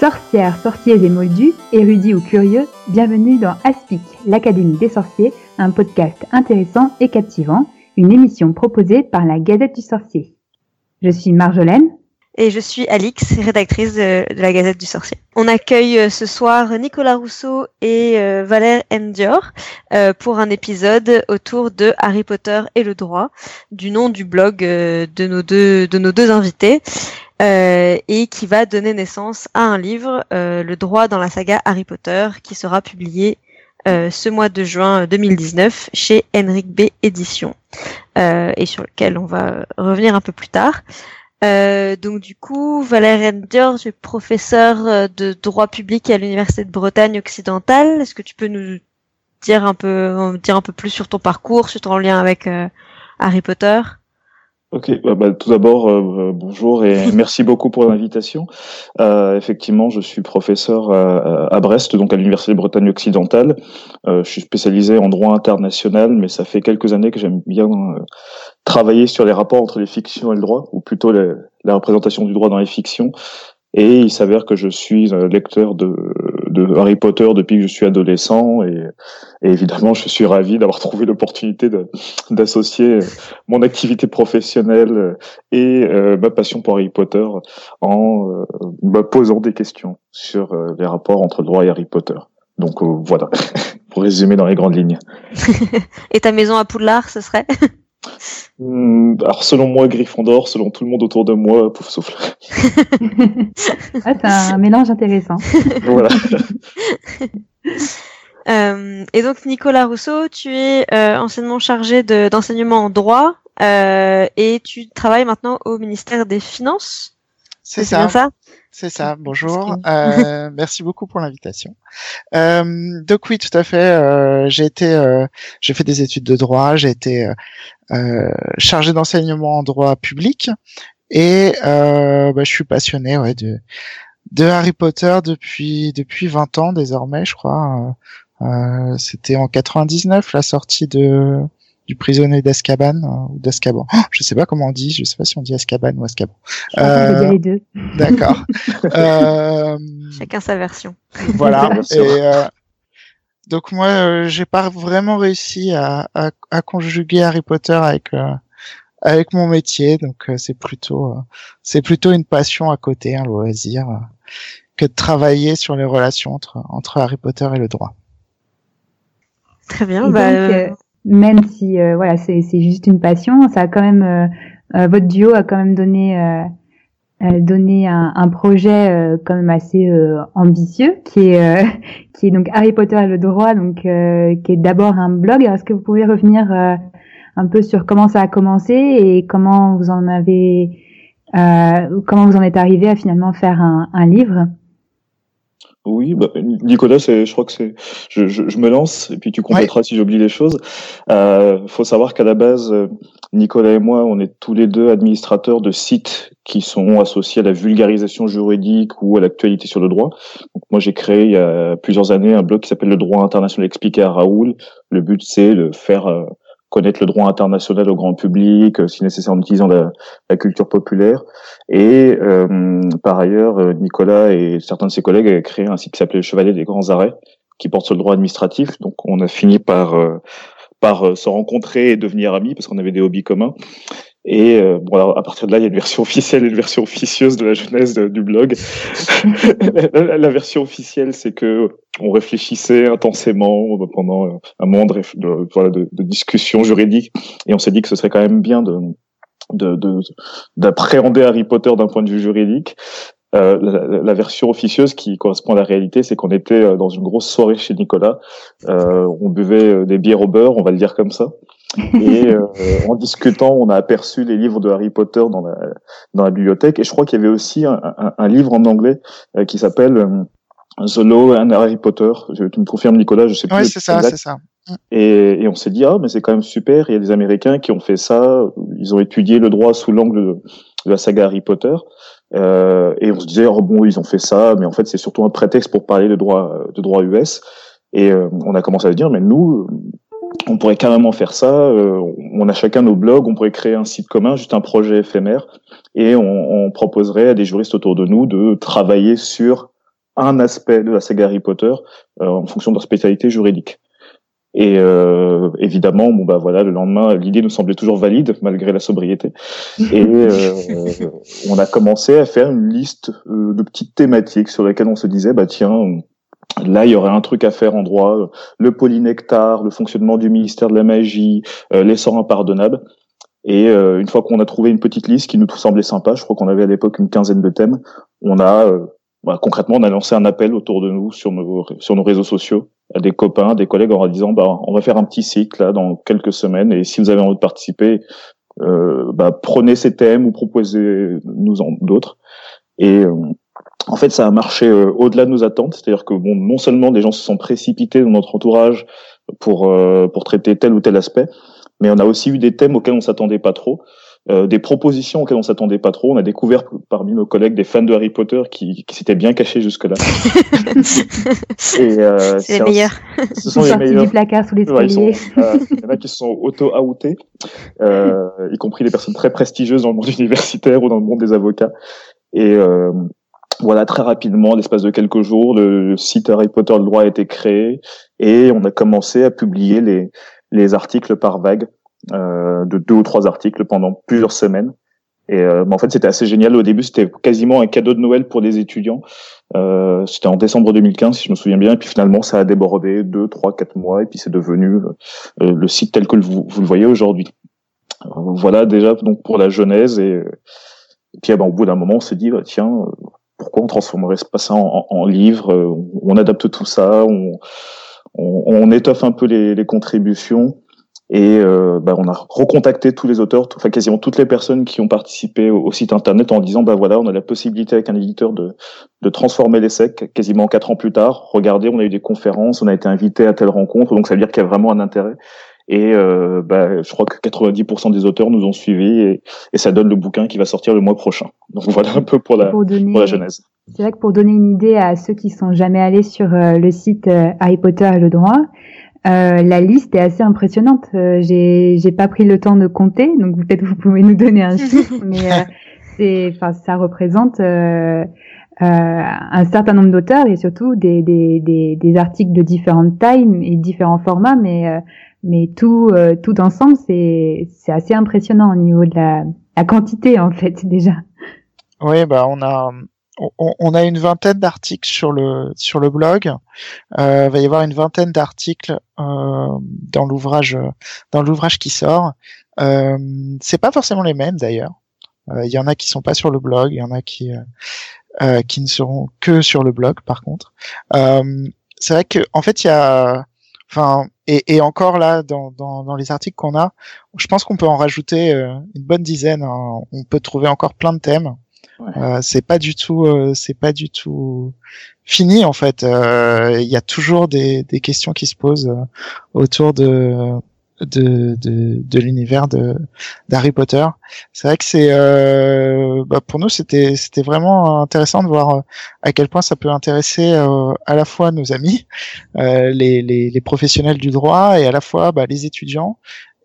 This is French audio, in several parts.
Sorcières, sorciers et moldus, érudits ou curieux, bienvenue dans Aspic, l'Académie des sorciers, un podcast intéressant et captivant, une émission proposée par la Gazette du Sorcier. Je suis Marjolaine. Et je suis Alix, rédactrice de, la Gazette du Sorcier. On accueille euh, ce soir Nicolas Rousseau et euh, Valère Endior euh, pour un épisode autour de Harry Potter et le droit, du nom du blog de nos deux invités. Euh, et qui va donner naissance à un livre, euh, Le droit dans la saga Harry Potter, qui sera publié euh, ce mois de juin 2019 chez Henrik B Éditions, et sur lequel on va revenir un peu plus tard. donc du coup, Valère Endior, tu es professeur de droit public à l'Université de Bretagne occidentale. Est-ce que tu peux nous dire un peu, dire un peu plus sur ton parcours, sur ton lien avec Harry Potter? Ok, bah, bah, tout d'abord, euh, euh, bonjour et merci beaucoup pour l'invitation. Euh, effectivement, je suis professeur à Brest, donc à l'Université de Bretagne occidentale. je suis spécialisé en droit international, mais ça fait quelques années que j'aime bien travailler sur les rapports entre les fictions et le droit, ou plutôt la représentation du droit dans les fictions. Et il s'avère que je suis lecteur de, de Harry Potter depuis que je suis adolescent et, évidemment je suis ravi d'avoir trouvé l'opportunité d'associer mon activité professionnelle et euh, ma passion pour Harry Potter en euh, me posant des questions sur euh, les rapports entre le droit et Harry Potter. Donc voilà, pour résumer dans les grandes lignes. et ta maison à Poudlard, ce serait? Alors selon moi, Gryffondor, selon tout le monde autour de moi, pouf souffle. ah, c'est un mélange intéressant. voilà. Euh, et donc Nicolas Rousseau, tu es euh, anciennement chargé d'enseignement en droit euh, et tu travailles maintenant au ministère des Finances. C'est ça. ça c'est ça. Bonjour. Euh, merci beaucoup pour l'invitation. Euh, donc oui, tout à fait. Euh, j'ai été, euh, j'ai fait des études de droit. J'ai été euh, chargé d'enseignement en droit public et bah, je suis passionné ouais, de de Harry Potter depuis depuis 20 ans désormais, je crois. C'était en 99 la sortie de du prisonnier d'Azkaban euh, ou d'Azkaban. Oh, je sais pas comment on dit, je sais pas si on dit Azkaban ou Azkaban. Euh, les deux. D'accord. euh, Chacun sa version. Voilà. Et, euh, donc moi, euh, j'ai pas vraiment réussi à, à, à, conjuguer Harry Potter avec euh, avec mon métier, donc c'est plutôt c'est plutôt une passion à côté, un loisir, que de travailler sur les relations entre entre Harry Potter et le droit. Très bien. bah, même si euh, voilà c'est juste une passion ça a quand même euh, euh, votre duo a quand même donné donné un, un projet quand même assez ambitieux qui est qui est donc Harry Potter et le droit donc qui est d'abord un blog. Est-ce que vous pouvez revenir un peu sur comment ça a commencé et comment vous en avez comment vous en êtes arrivé à finalement faire un, un livre? Oui, bah, Nicolas, je crois que c'est, je, je, je, me lance et puis tu compléteras si j'oublie des choses. Euh, faut savoir qu'à la base, euh, Nicolas et moi, on est tous les deux administrateurs de sites qui sont associés à la vulgarisation juridique ou à l'actualité sur le droit. Donc moi, j'ai créé il y a plusieurs années un blog qui s'appelle le droit international expliqué à Raoul. Le but, c'est de faire euh, connaître le droit international au grand public, euh, si nécessaire en utilisant la, la culture populaire. Et euh, par ailleurs, euh, Nicolas et certains de ses collègues avaient créé un site qui s'appelait le Chevalier des grands arrêts, qui porte sur le droit administratif. Donc on a fini par par se rencontrer et devenir amis parce qu'on avait des hobbies communs. Et euh, bon, alors, à partir de là, il y a une version officielle et une version officieuse de la genèse du blog. la, version officielle, c'est que on réfléchissait intensément pendant un moment de, de, voilà, de, de discussion juridique, et on s'est dit que ce serait quand même bien de d'appréhender Harry Potter d'un point de vue juridique. Euh, la, la, version officieuse qui correspond à la réalité, c'est qu'on était euh, dans une grosse soirée chez Nicolas. Euh, on buvait euh, des bières au beurre, on va le dire comme ça. Et euh, en discutant, on a aperçu les livres de Harry Potter dans la, dans la bibliothèque. Et je crois qu'il y avait aussi un, un, un livre en anglais euh, qui s'appelle euh, The Law and Harry Potter. Je, tu me confirmes, Nicolas, je sais plus. Oui, c'est ça, c'est ça. Et, et on s'est dit, ah, mais c'est quand même super. Il y a des Américains qui ont fait ça. Ils ont étudié le droit sous l'angle de, la saga Harry Potter. Euh, et on se disait, oh bon, ils ont fait ça, mais en fait, c'est surtout un prétexte pour parler de droit, de droit US. Et on a commencé à se dire, mais nous, on pourrait carrément faire ça. Euh, on a chacun nos blogs, on pourrait créer un site commun, juste un projet éphémère, et on, proposerait à des juristes autour de nous de travailler sur un aspect de la saga Harry Potter en fonction de leur spécialité juridique. Et euh, évidemment, bon bah voilà, le lendemain, l'idée nous semblait toujours valide malgré la sobriété. Et euh, on a commencé à faire une liste euh, de petites thématiques sur lesquelles on se disait bah tiens, là il y aurait un truc à faire en droit, le polynectar, le fonctionnement du ministère de la magie, les sorts impardonnables. Et une fois qu'on a trouvé une petite liste qui nous semblait sympa, je crois qu'on avait à l'époque une quinzaine de thèmes, on a bah, concrètement, on a lancé un appel autour de nous sur nos, sur nos réseaux sociaux à des copains, des collègues en disant bah on va faire un petit cycle là dans quelques semaines et si vous avez envie de participer, euh, bah, prenez ces thèmes ou proposez-nous d'autres. Et euh, en fait, ça a marché euh, au-delà de nos attentes, c'est-à-dire que bon, non seulement des gens se sont précipités dans notre entourage pour euh, pour traiter tel ou tel aspect, mais on a aussi eu des thèmes auxquels on s'attendait pas trop. Euh, des propositions auxquelles on s'attendait pas trop. On a découvert parmi nos collègues des fans de Harry Potter qui, qui s'étaient bien cachés jusque-là. euh, c'est les meilleurs. Ce sont les meilleurs. du placard sous l'escalier. Euh, il y en a qui se sont auto-outés, euh, y compris les personnes très prestigieuses dans le monde universitaire ou dans le monde des avocats. Et euh, voilà, très rapidement, l'espace de quelques jours, le site Harry Potter le droit a été créé et on a commencé à publier les, les articles par vague euh, de deux ou trois articles pendant plusieurs semaines. Et euh, en fait, c'était assez génial. Au début, c'était quasiment un cadeau de Noël pour les étudiants. Euh, c'était en décembre 2015, si je me souviens bien. Et puis finalement, ça a débordé deux, trois, quatre mois. Et puis c'est devenu euh, le site tel que vous, vous le voyez aujourd'hui. Voilà déjà donc pour la genèse. Et, puis eh ben, au bout d'un moment, on se dit, bah, tiens, pourquoi on transformerait pas ça en, en, livre On adapte tout ça, on, on, étoffe un peu les, les contributions. Et euh, bah, on a recontacté tous les auteurs, enfin quasiment toutes les personnes qui ont participé au, site internet en disant bah voilà, on a la possibilité avec un éditeur de, de transformer l'essai quasiment quatre ans plus tard. Regardez, on a eu des conférences, on a été invité à telle rencontre, donc ça veut dire qu'il y a vraiment un intérêt. Et euh, bah, je crois que 90% des auteurs nous ont suivis et, et, ça donne le bouquin qui va sortir le mois prochain. Donc voilà un peu pour la, pour, la genèse. C'est vrai que pour donner une idée à ceux qui sont jamais allés sur euh, le site euh, Harry Potter et le droit, euh, la liste est assez impressionnante. Euh, j'ai j'ai pas pris le temps de compter, donc peut-être vous pouvez nous donner un chiffre, mais euh, c'est enfin ça représente euh, un certain nombre d'auteurs et surtout des, des, des, des, articles de différentes tailles et différents formats, mais mais tout tout ensemble c'est c'est assez impressionnant au niveau de la, la quantité en fait déjà. Oui, bah on a on, a une vingtaine d'articles sur le sur le blog. Euh, il va y avoir une vingtaine d'articles euh, dans l'ouvrage dans l'ouvrage qui sort. Euh, c'est pas forcément les mêmes d'ailleurs. Euh, il y en a qui sont pas sur le blog, il y en a qui euh, qui ne seront que sur le blog par contre. c'est vrai que en fait il y a enfin et, et, encore là dans, dans, dans les articles qu'on a, je pense qu'on peut en rajouter une bonne dizaine. Hein. On peut trouver encore plein de thèmes. Euh, c'est pas du tout, euh, c'est pas du tout fini en fait. Euh, il y a toujours des, des, questions qui se posent autour de de, de, de l'univers de d'Harry Potter. C'est vrai que c'est bah pour nous c'était c'était vraiment intéressant de voir à quel point ça peut intéresser à la fois nos amis, les, les, les professionnels du droit et à la fois bah, les étudiants.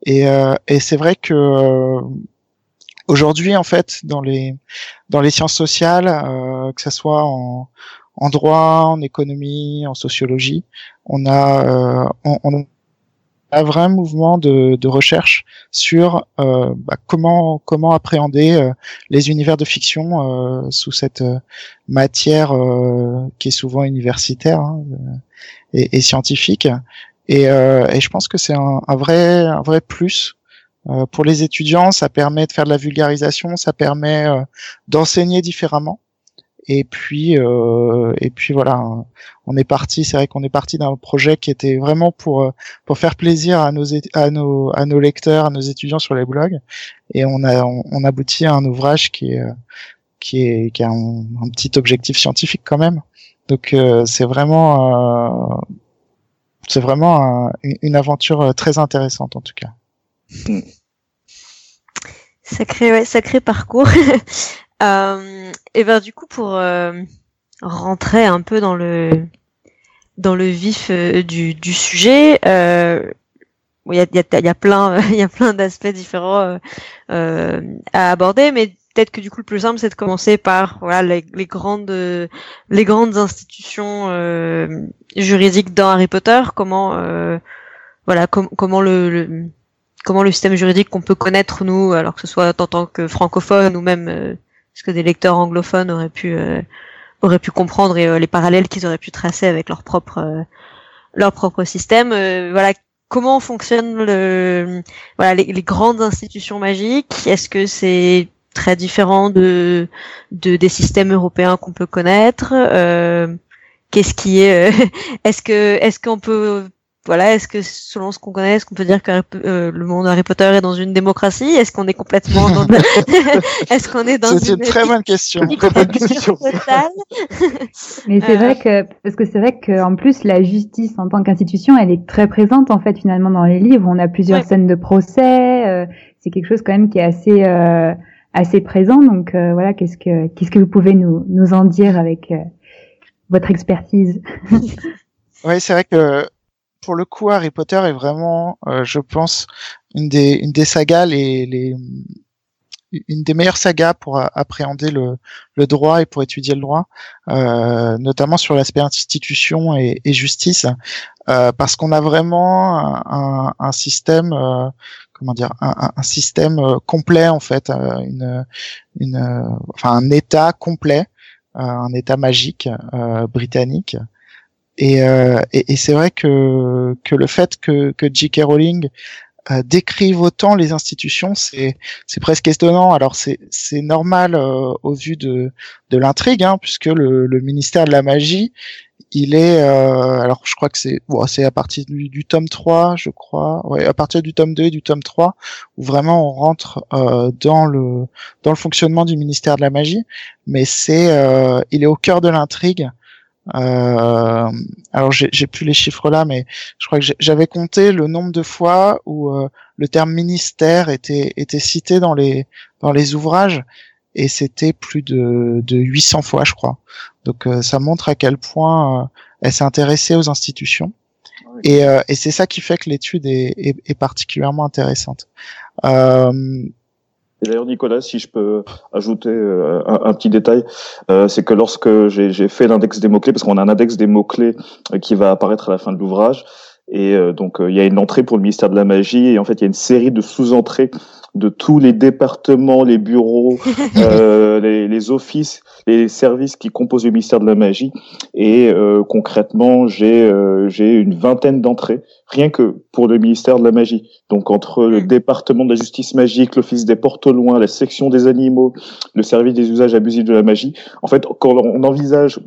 Et, et c'est vrai que Aujourd'hui, en fait, dans les dans les sciences sociales, euh, que ce soit en, en droit, en économie, en sociologie, on a euh, on, a un vrai mouvement de, recherche sur euh, bah, comment comment appréhender euh, les univers de fiction euh, sous cette matière qui est souvent universitaire hein, et, scientifique. Et, je pense que c'est un, vrai un vrai plus pour les étudiants, ça permet de faire de la vulgarisation, ça permet d'enseigner différemment. Et puis, euh, et puis voilà, on est parti. C'est vrai qu'on est parti d'un projet qui était vraiment pour pour faire plaisir à nos à nos à nos lecteurs, à nos étudiants sur les blogs. Et on a on, aboutit à un ouvrage qui est qui est qui a un, petit objectif scientifique quand même. Donc c'est vraiment c'est vraiment une aventure très intéressante en tout cas. Sacré, ouais, sacré parcours. euh, et ben du coup pour euh, rentrer un peu dans le dans le vif euh, du, du sujet, euh, il y a, y, a, y a plein il y a plein d'aspects différents à aborder, mais peut-être que du coup le plus simple c'est de commencer par voilà les, les grandes les grandes institutions euh, juridiques dans Harry Potter. Comment euh, voilà comment le, comment le système juridique qu'on peut connaître nous, alors que ce soit en tant que francophone ou même euh, ce que des lecteurs anglophones auraient pu auraient pu comprendre et les parallèles qu'ils auraient pu tracer avec leur propre leur propre système. voilà comment fonctionnent le, voilà, les, grandes institutions magiques? Est-ce que c'est très différent de, de des systèmes européens qu'on peut connaître? Euh, Qu'est-ce qui est euh, Est-ce que est-ce qu'on peut voilà, est-ce que selon ce qu'on connaît, est-ce qu'on peut dire que euh, le monde Harry Potter est dans une démocratie? Est-ce qu'on est complètement dans Est-ce qu'on est dans C'est une, très bonne question. Mais c'est vrai que parce que c'est vrai qu'en plus la justice en tant qu'institution, elle est très présente en fait finalement dans les livres. On a plusieurs scènes de procès. Euh, c'est quelque chose quand même qui est assez euh, assez présent. Donc voilà, qu'est-ce que qu'est-ce que vous pouvez nous nous en dire avec votre expertise? Oui, c'est vrai que pour le coup, Harry Potter est vraiment, euh, je pense, une des, une des sagas, les, les, une des meilleures sagas pour appréhender le, le droit et pour étudier le droit, euh, notamment sur l'aspect institution et, et justice, euh, parce qu'on a vraiment un, un système, euh, comment dire, un, un, système euh, complet en fait, euh, une, une, enfin un État complet, un État magique britannique et, euh, et, et c'est vrai que, que le fait que, que J.K. Rowling euh, décrive autant les institutions, c'est presque étonnant. Alors c'est c'est normal euh, au vu de de l'intrigue, hein, puisque le, le ministère de la magie, il est euh, alors je crois que c'est bon, c'est à partir du, du, tome 3, je crois, ouais, à partir du tome 2 et du tome 3 où vraiment on rentre euh, dans le dans le fonctionnement du ministère de la magie, mais c'est euh, il est au cœur de l'intrigue euh, alors j'ai plus les chiffres là, mais je crois que j'avais compté le nombre de fois où euh, le terme ministère était était cité dans les dans les ouvrages et c'était plus de, de 800 fois, je crois. Donc euh, ça montre à quel point euh, elle s'est intéressée aux institutions. Et, et c'est ça qui fait que l'étude est, est, est, particulièrement intéressante. Euh, d'ailleurs, Nicolas, si je peux ajouter euh, un, petit détail, euh, c'est que lorsque j'ai fait l'index des mots-clés, parce qu'on a un index des mots-clés euh, qui va apparaître à la fin de l'ouvrage, et donc il y a une entrée pour le ministère de la magie, et en fait il y a une série de sous-entrées de tous les départements, les bureaux, euh, les, les, offices, les services qui composent le ministère de la magie. Et euh, concrètement, j'ai euh, j'ai une vingtaine d'entrées, rien que pour le ministère de la magie. Donc entre le département de la justice magique, l'office des portes au loin, la section des animaux, le service des usages abusifs de la magie. En fait, quand on envisage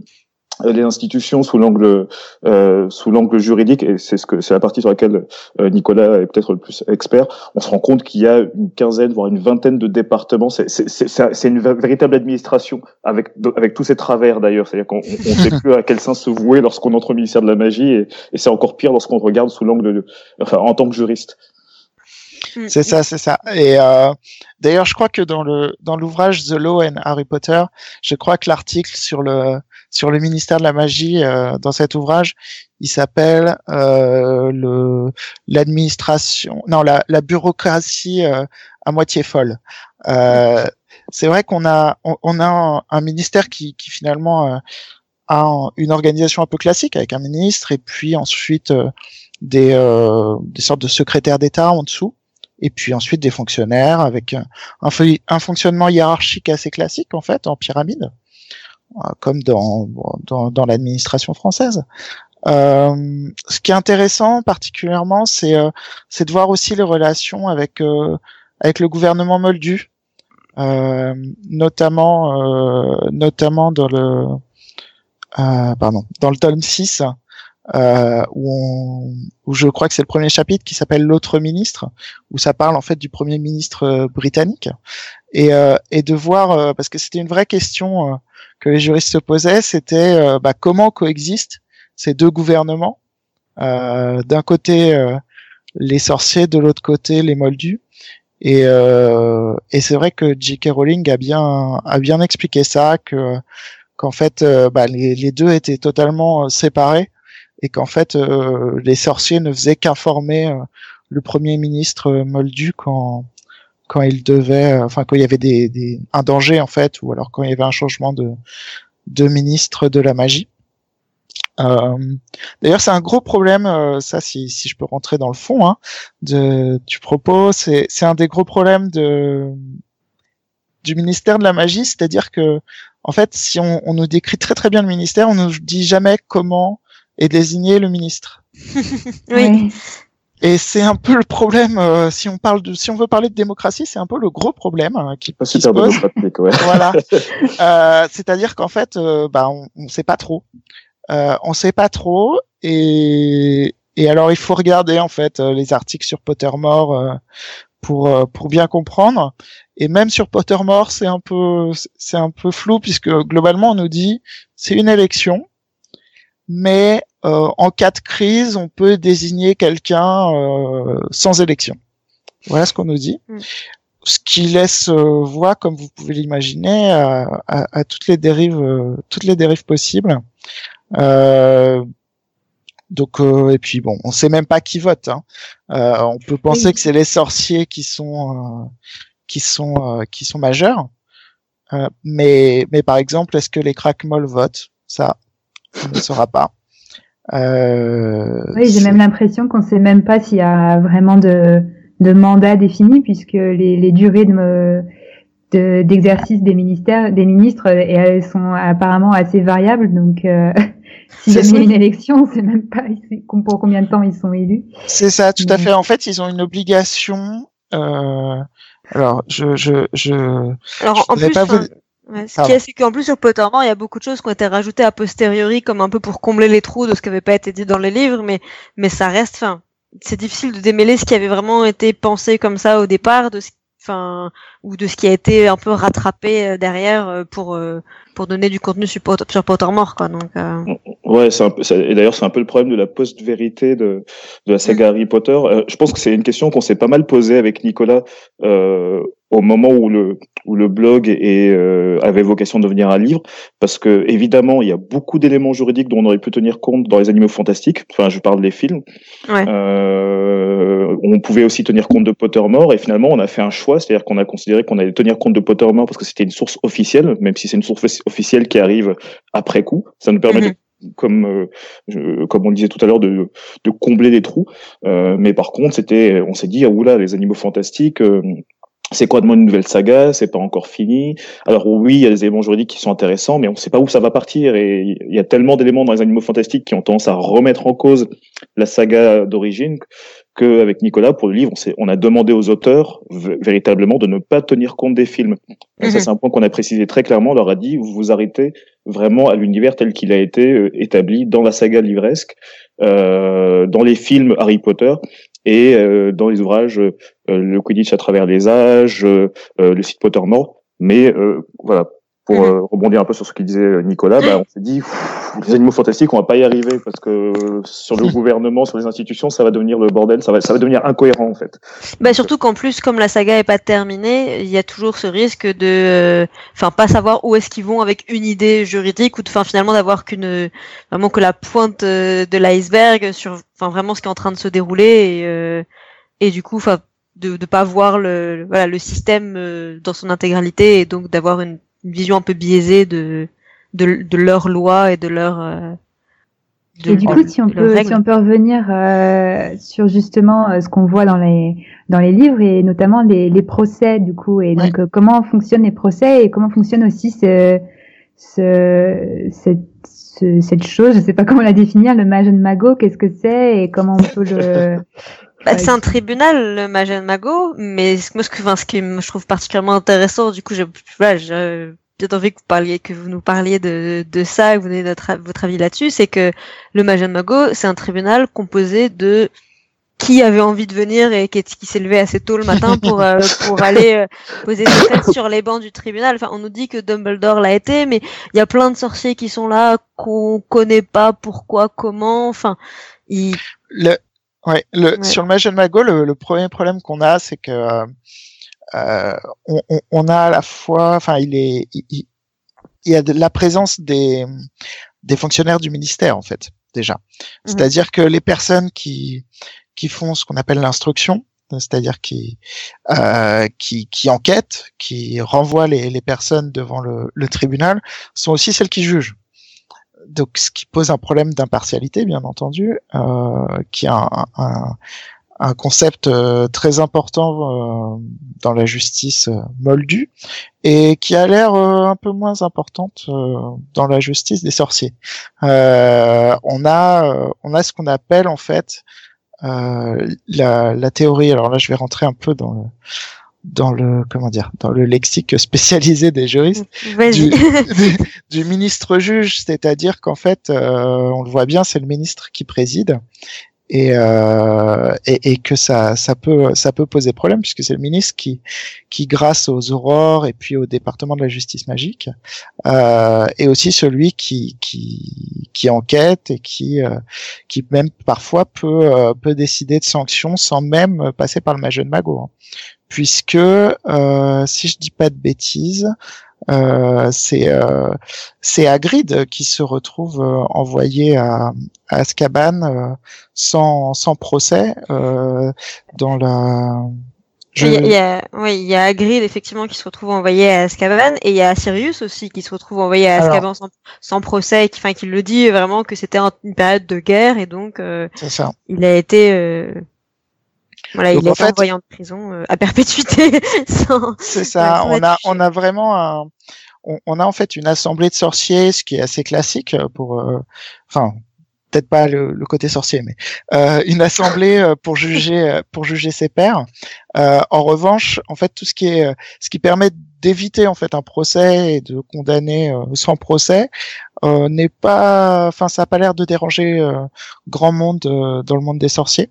euh, les institutions sous l'angle euh, sous l'angle juridique et c'est ce que c'est la partie sur laquelle euh, Nicolas est peut-être le plus expert on se rend compte qu'il y a une quinzaine voire une vingtaine de départements c'est c'est c'est une véritable administration avec avec tous ces travers d'ailleurs c'est-à-dire qu'on on sait plus à quel sens se vouer lorsqu'on entre au ministère de la magie et, et c'est encore pire lorsqu'on regarde sous l'angle de enfin en tant que juriste Mm. C'est ça, c'est ça. Et euh, d'ailleurs, je crois que dans le dans l'ouvrage The Law and Harry Potter, je crois que l'article sur le sur le ministère de la magie euh, dans cet ouvrage, il s'appelle euh, le l'administration, non la, la bureaucratie euh, à moitié folle. Euh, c'est vrai qu'on a on, a un, ministère qui, qui finalement euh, a une organisation un peu classique avec un ministre et puis ensuite des, des sortes de secrétaires d'État en dessous et puis ensuite des fonctionnaires avec un, un, fonctionnement hiérarchique assez classique en fait en pyramide, euh, comme dans, dans, dans l'administration française. Euh, ce qui est intéressant particulièrement, c'est euh, c'est de voir aussi les relations avec euh, avec le gouvernement moldu, euh, notamment notamment dans le pardon dans le tome 6 euh, où, où je crois que c'est le premier chapitre qui s'appelle l'autre ministre, où ça parle en fait du premier ministre euh, britannique, et, euh, et de voir euh, parce que c'était une vraie question euh, que les juristes se posaient, c'était bah, comment coexistent ces deux gouvernements, d'un côté les sorciers, de l'autre côté les moldus. Et, et c'est vrai que J.K. Rowling a bien a bien expliqué ça que qu'en fait bah, les, deux étaient totalement séparés et qu'en fait euh, les sorciers ne faisaient qu'informer euh, le premier ministre Moldu quand quand il devait, enfin quand il y avait des, des, un danger en fait, ou alors quand il y avait un changement de, de ministre de la magie. Euh, D'ailleurs, c'est un gros problème, euh, ça, si, si je peux rentrer dans le fond hein, de, du propos, c'est un des gros problèmes de, du ministère de la magie, c'est-à-dire que, en fait, si on, on, nous décrit très très bien le ministère, on nous dit jamais comment est désigné le ministre. oui. Et c'est un peu le problème euh, si on parle de si on veut parler de démocratie, c'est un peu le gros problème hein, qui, Pas super se pose. Ouais. voilà. euh, C'est-à-dire qu'en fait, euh, bah, on, on sait pas trop. Euh, on sait pas trop et et alors il faut regarder en fait euh, les articles sur Pottermore euh, pour pour bien comprendre. Et même sur Pottermore, c'est un peu c'est un peu flou puisque globalement on nous dit c'est une élection, mais euh, en cas de crise, on peut désigner quelqu'un euh, sans élection. Voilà ce qu'on nous dit. Mm. Ce qui laisse euh, voix, comme vous pouvez l'imaginer, à, à, à, toutes les dérives, euh, toutes les dérives possibles. Euh, donc et puis bon, on sait même pas qui vote. Hein. on peut penser Oui. que c'est les sorciers qui sont qui sont qui sont majeurs. mais mais par exemple, est-ce que les crackmolls votent? Ça, on ne saura pas. Euh, Oui, j'ai même l'impression qu'on sait même pas s'il y a vraiment de, de mandat défini puisque les, les durées de, de- d'exercice des ministères, des ministres, et elles sont apparemment assez variables. Donc, euh, si jamais il y a une élection, on sait même pas pour combien de temps ils sont élus. C'est ça, tout à fait. En fait, ils ont une obligation. Euh, alors, je, je, je, Alors en plus, pas vous- ouais, ce qui est, c'est qu'en plus sur Pottermore, il y a beaucoup de choses qui ont été rajoutées a posteriori, comme un peu pour combler les trous de ce qui n'avait pas été dit dans les livres, mais mais ça reste, enfin, c'est difficile de démêler ce qui avait vraiment été pensé comme ça au départ, de ce, enfin, ou de ce qui a été un peu rattrapé euh, derrière euh, pour euh, pour donner du contenu sur, Pot- sur Pottermore, quoi. Donc euh, Ouais, c'est un peu, c'est- et d'ailleurs c'est un peu le problème de la post-vérité de, de la saga Harry Potter. Euh, je pense que c'est une question qu'on s'est pas mal posée avec Nicolas euh, au moment où le où le blog et, euh, avait vocation de devenir un livre, parce que évidemment il y a beaucoup d'éléments juridiques dont on aurait pu tenir compte dans les Animaux Fantastiques. Enfin, je parle des films. Ouais. Euh, on pouvait aussi tenir compte de Pottermore et finalement on a fait un choix, c'est-à-dire qu'on a considéré qu'on allait tenir compte de Pottermore parce que c'était une source officielle, même si c'est une source officielle qui arrive après coup. Ça nous permet Mhm. de comme euh, je- comme on disait tout à l'heure de, de combler les trous Euh, mais par contre c'était on s'est dit ah, oula les animaux fantastiques euh, c'est quoi de une nouvelle saga? C'est pas encore fini. Alors oui il y a des éléments juridiques qui sont intéressants mais on sait pas où ça va partir et il y a tellement d'éléments dans les animaux fantastiques qui ont tendance à remettre en cause la saga d'origine que avec Nicolas pour le livre on, on a demandé aux auteurs véritablement de ne pas tenir compte des films. Ça Mhm. c'est un point qu'on a précisé très clairement. On leur a dit vous vous arrêtez vraiment à l'univers tel qu'il a été euh, établi dans la saga livresque, euh, dans les films Harry Potter et euh, dans les ouvrages euh, Le Quidditch à travers les âges, euh, le site Pottermore. Mais voilà, pour Mhm. euh, rebondir un peu sur ce qu'il disait Nicolas, bah, on s'est dit pff, les animaux fantastiques, on va pas y arriver parce que euh, sur le gouvernement, sur les institutions, ça va devenir le bordel, ça va, ça va devenir incohérent en fait. Bah surtout qu'en plus, comme la saga est pas terminée, il y a toujours ce risque de, euh, enfin, pas savoir où est-ce qu'ils vont avec une idée juridique ou de, enfin, finalement d'avoir qu'une, vraiment que la pointe euh, de l'iceberg sur, enfin, vraiment ce qui est en train de se dérouler et, euh, et du coup, enfin, de, de pas voir le, voilà, le système euh, dans son intégralité et donc d'avoir une vision un peu biaisée de, de, de leurs lois et de leur, euh, de- Et du coup, si on peut, si on peut revenir euh, sur justement euh, ce qu'on voit dans les dans les livres et notamment les, les procès du coup et donc euh, comment fonctionnent les procès et comment fonctionne aussi ce, ce, cette, ce- cette chose, je sais pas comment la définir, le Magen Mago, qu'est-ce que c'est et comment on peut le Bah, Ouais, c'est un tribunal, le Magen Mago, mais ce- moi, ce que, enfin, ce qui me- je trouve particulièrement intéressant, du coup, j'ai, voilà, j'ai bien envie que vous parliez, que vous nous parliez de, de ça, que vous donnez notre, votre avis là-dessus, c'est que le Magen Mago, c'est un tribunal composé de qui avait envie de venir et qui, qui s'est levé assez tôt le matin pour euh, pour aller euh, poser ses têtes sur les bancs du tribunal. Enfin, on nous dit que Dumbledore l'a été, mais il y a plein de sorciers qui sont là qu'on connaît pas pourquoi, comment. Enfin, ils... le, ouais, le, Ouais. sur le Magic Mago, le, le premier problème qu'on a, c'est que euh, euh, on, on, on a à la fois, enfin, il est, il, il- il y a de la présence des des fonctionnaires du ministère en fait déjà. C'est-à-dire que les personnes qui qui font ce qu'on appelle l'instruction, c'est-à-dire qui, euh, qui, qui enquêtent, qui renvoient les, les personnes devant le, le, tribunal, sont aussi celles qui jugent. Donc, ce qui pose un problème d'impartialité, bien entendu, euh, qui est un, un, un concept euh, très important euh, dans la justice euh, moldue et qui a l'air un peu moins importante dans la justice des sorciers. on a on a ce qu'on appelle en fait la, la, théorie. Alors là, je vais rentrer un peu dans le dans le comment dire dans le lexique spécialisé des juristes du, du, ministre juge c'est-à-dire qu'en fait on le voit bien c'est le ministre qui préside et, euh, et, et, que ça, ça peut, ça peut poser problème puisque c'est le ministre qui, qui grâce aux aurores et puis au département de la justice magique, euh, est aussi celui qui, qui, qui enquête et qui, euh, qui même parfois peut, euh, peut décider de sanctions sans même passer par le majeur de Mago, hein. Puisque euh, si je dis pas de bêtises, euh, c'est euh, c'est Hagrid qui se retrouve euh, envoyé à, à Azkaban euh, sans sans procès dans la il, y a, oui, il y a Hagrid effectivement qui se retrouve envoyé à Azkaban et il y a Sirius aussi qui se retrouve envoyé à Azkaban sans, sans, procès et qui, enfin, qui le dit vraiment que c'était une période de guerre et donc ça. il a été voilà, il est en fait, envoyé en prison euh, à perpétuité. C'est ça. on a, on a vraiment un, on, on, a en fait une assemblée de sorciers, ce qui est assez classique pour, euh, enfin, peut-être pas le, le, côté sorcier, mais euh, une assemblée euh, pour juger, pour juger ses pairs. en revanche, en fait, tout ce qui est, ce qui permet d'éviter en fait un procès et de condamner sans procès n'est pas, enfin, ça a pas l'air de déranger grand monde dans le monde des sorciers.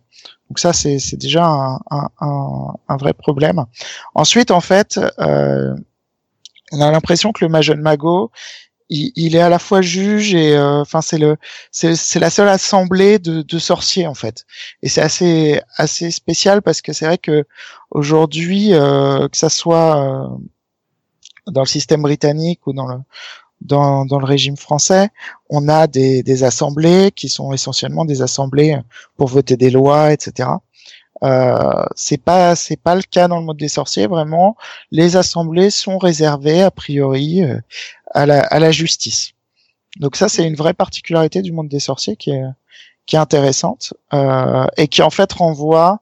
Donc ça, c'est déjà un, un, un, vrai problème. Ensuite, en fait, euh, on a l'impression que le Majon Mago, il, il, est à la fois juge et, euh, enfin, c'est le, c'est la seule assemblée de, de, sorciers en fait. Et c'est assez, assez spécial parce que c'est vrai que aujourd'hui, euh, que ça soit euh, dans le système britannique ou dans le dans, dans, le régime français, on a des, des, assemblées qui sont essentiellement des assemblées pour voter des lois, etc. Euh, c'est pas c'est pas le cas dans le mode des sorciers vraiment. Les assemblées sont réservées a priori euh, à la, à la justice. Donc ça c'est une vraie particularité du monde des sorciers qui est qui est intéressante euh, et qui en fait renvoie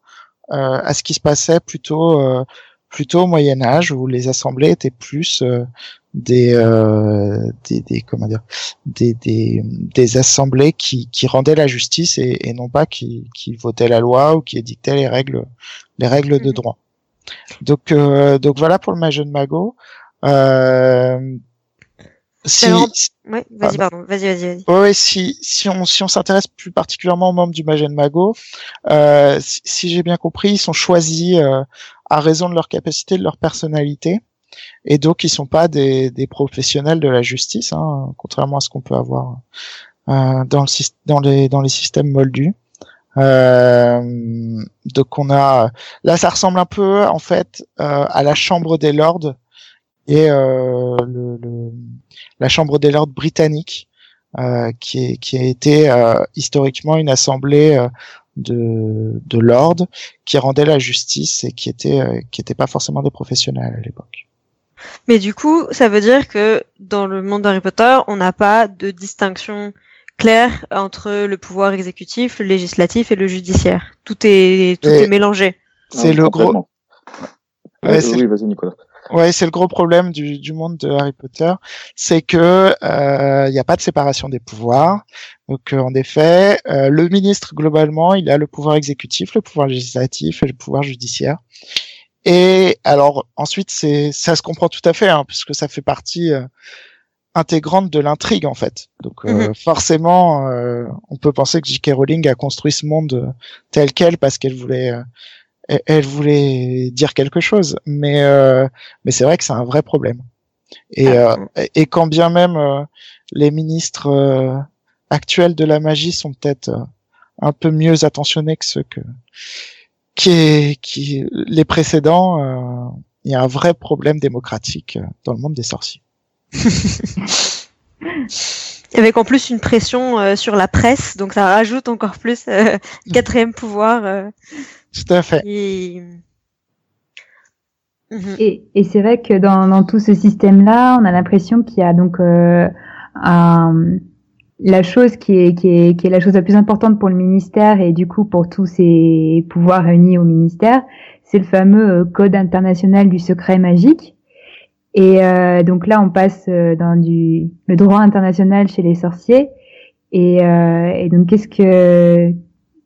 euh, à ce qui se passait plutôt euh, plutôt au Moyen Âge où les assemblées étaient plus euh, des, euh, des, des, comment dire des, des, des assemblées qui, qui rendaient la justice et, et non pas qui, qui votaient la loi ou qui édictaient les règles les règles de mhm. droit. Donc euh, donc voilà pour le Majon Mago. Euh, si, oui, vas-y, pardon, vas-y, vas-y, vas-y. Oui, si, si on, si on s'intéresse plus particulièrement aux membres du Magen Mago, euh, si, si j'ai bien compris, ils sont choisis euh, à raison de leur capacité, de leur personnalité et donc ils sont pas des, des professionnels de la justice, hein, contrairement à ce qu'on peut avoir euh, dans, le, dans, les, dans les systèmes moldus. Euh, donc on a là ça ressemble un peu en fait euh, à la Chambre des Lords et euh, le, le, la Chambre des Lords britannique euh, qui, qui a été euh, historiquement une assemblée euh, de, de lords qui rendait la justice et qui était qui était pas forcément des professionnels à l'époque. Mais du coup, ça veut dire que dans le monde d'Harry Potter, on n'a pas de distinction claire entre le pouvoir exécutif, le législatif et le judiciaire. Tout est, tout est mélangé. C'est le gros. Ouais, oui, vas-y Nicolas. Ouais, c'est le gros problème du, du, monde de Harry Potter, c'est que il euh, n'y a pas de séparation des pouvoirs. Donc, euh, en effet, euh, le ministre globalement, il a le pouvoir exécutif, le pouvoir législatif et le pouvoir judiciaire. Et alors ensuite, c'est ça se comprend tout à fait, hein, puisque ça fait partie euh, intégrante de l'intrigue en fait. Donc euh, mhm. forcément, euh, on peut penser que J.K. Rowling a construit ce monde tel quel parce qu'elle voulait, elle voulait dire quelque chose. Mais mais c'est vrai que c'est un vrai problème. Et ah. et quand bien même les ministres actuels de la magie sont peut-être un peu mieux attentionnés que ceux que qui est qui les précédents, euh, il y a un vrai problème démocratique euh, dans le monde des sorciers. Avec en plus une pression sur la presse, donc ça rajoute encore plus quatrième pouvoir. Tout à fait. Mhm. Et, et c'est vrai que dans, dans tout ce système-là, on a l'impression qu'il y a donc euh, un, la chose qui est, qui, est, qui est la chose la plus importante pour le ministère et du coup pour tous ces pouvoirs réunis au ministère, c'est le fameux euh, Code international du secret magique. Et euh, donc là, on passe euh, dans du le droit international chez les sorciers. Et, euh, et donc, qu'est-ce que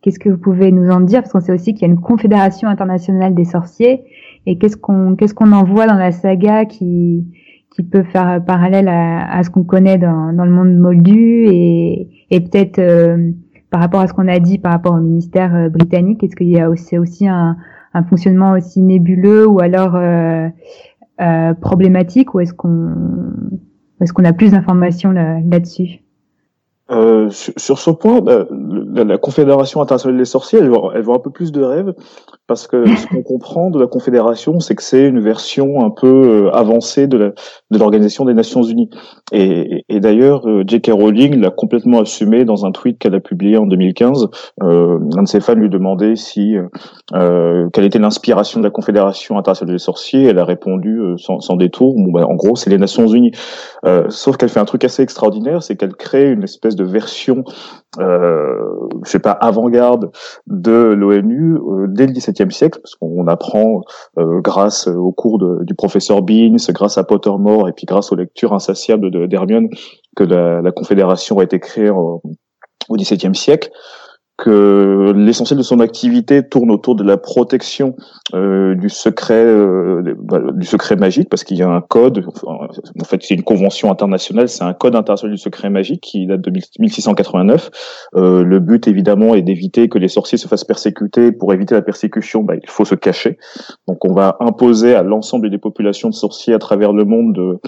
qu'est-ce que vous pouvez nous en dire? Parce qu'on sait aussi qu'il y a une confédération internationale des sorciers et qu'est-ce qu'on qu'est-ce qu'on en voit dans la saga qui qui peut faire parallèle à, à ce qu'on connaît dans, dans le monde moldu et, et peut-être euh, par rapport à ce qu'on a dit par rapport au ministère euh, britannique, est-ce qu'il y a aussi, aussi un, un, fonctionnement aussi nébuleux ou alors euh, euh problématique ou est-ce qu'on est-ce qu'on a plus d'informations là-dessus? Euh, sur, ce point, bah, la, Confédération internationale des sorciers, elle elle voit un peu plus de rêves parce que ce qu'on comprend de la Confédération, c'est que c'est une version un peu euh, avancée de l'Organisation des Nations Unies. Et, et d'ailleurs, euh, J.K. Rowling l'a complètement assumé dans un tweet qu'elle a publié en 2015. Euh, un de ses fans lui demandait si euh, quelle était l'inspiration de la Confédération internationale des sorciers. Elle a répondu sans, sans, détour. Bon, bah, en gros, c'est les Nations Unies. sauf qu'elle fait un truc assez extraordinaire, c'est qu'elle crée une espèce de version euh, je sais pas, avant-garde de l'ONU euh, dès le XVIIe siècle, parce qu'on apprend euh, grâce au cours de, du professeur Beans, grâce à Pottermore et puis grâce aux lectures insatiables d'Hermione que la, la, Confédération a été créée au XVIIe siècle que l'essentiel de son activité tourne autour de la protection euh, du secret euh, bah, du secret magique parce qu'il y a un code en fait c'est une convention internationale c'est un code international du secret magique qui date de 1689 euh, le but évidemment est d'éviter que les sorciers se fassent persécuter. Pour éviter la persécution bah, il faut se cacher. Donc on va imposer à l'ensemble des populations de sorciers à travers le monde de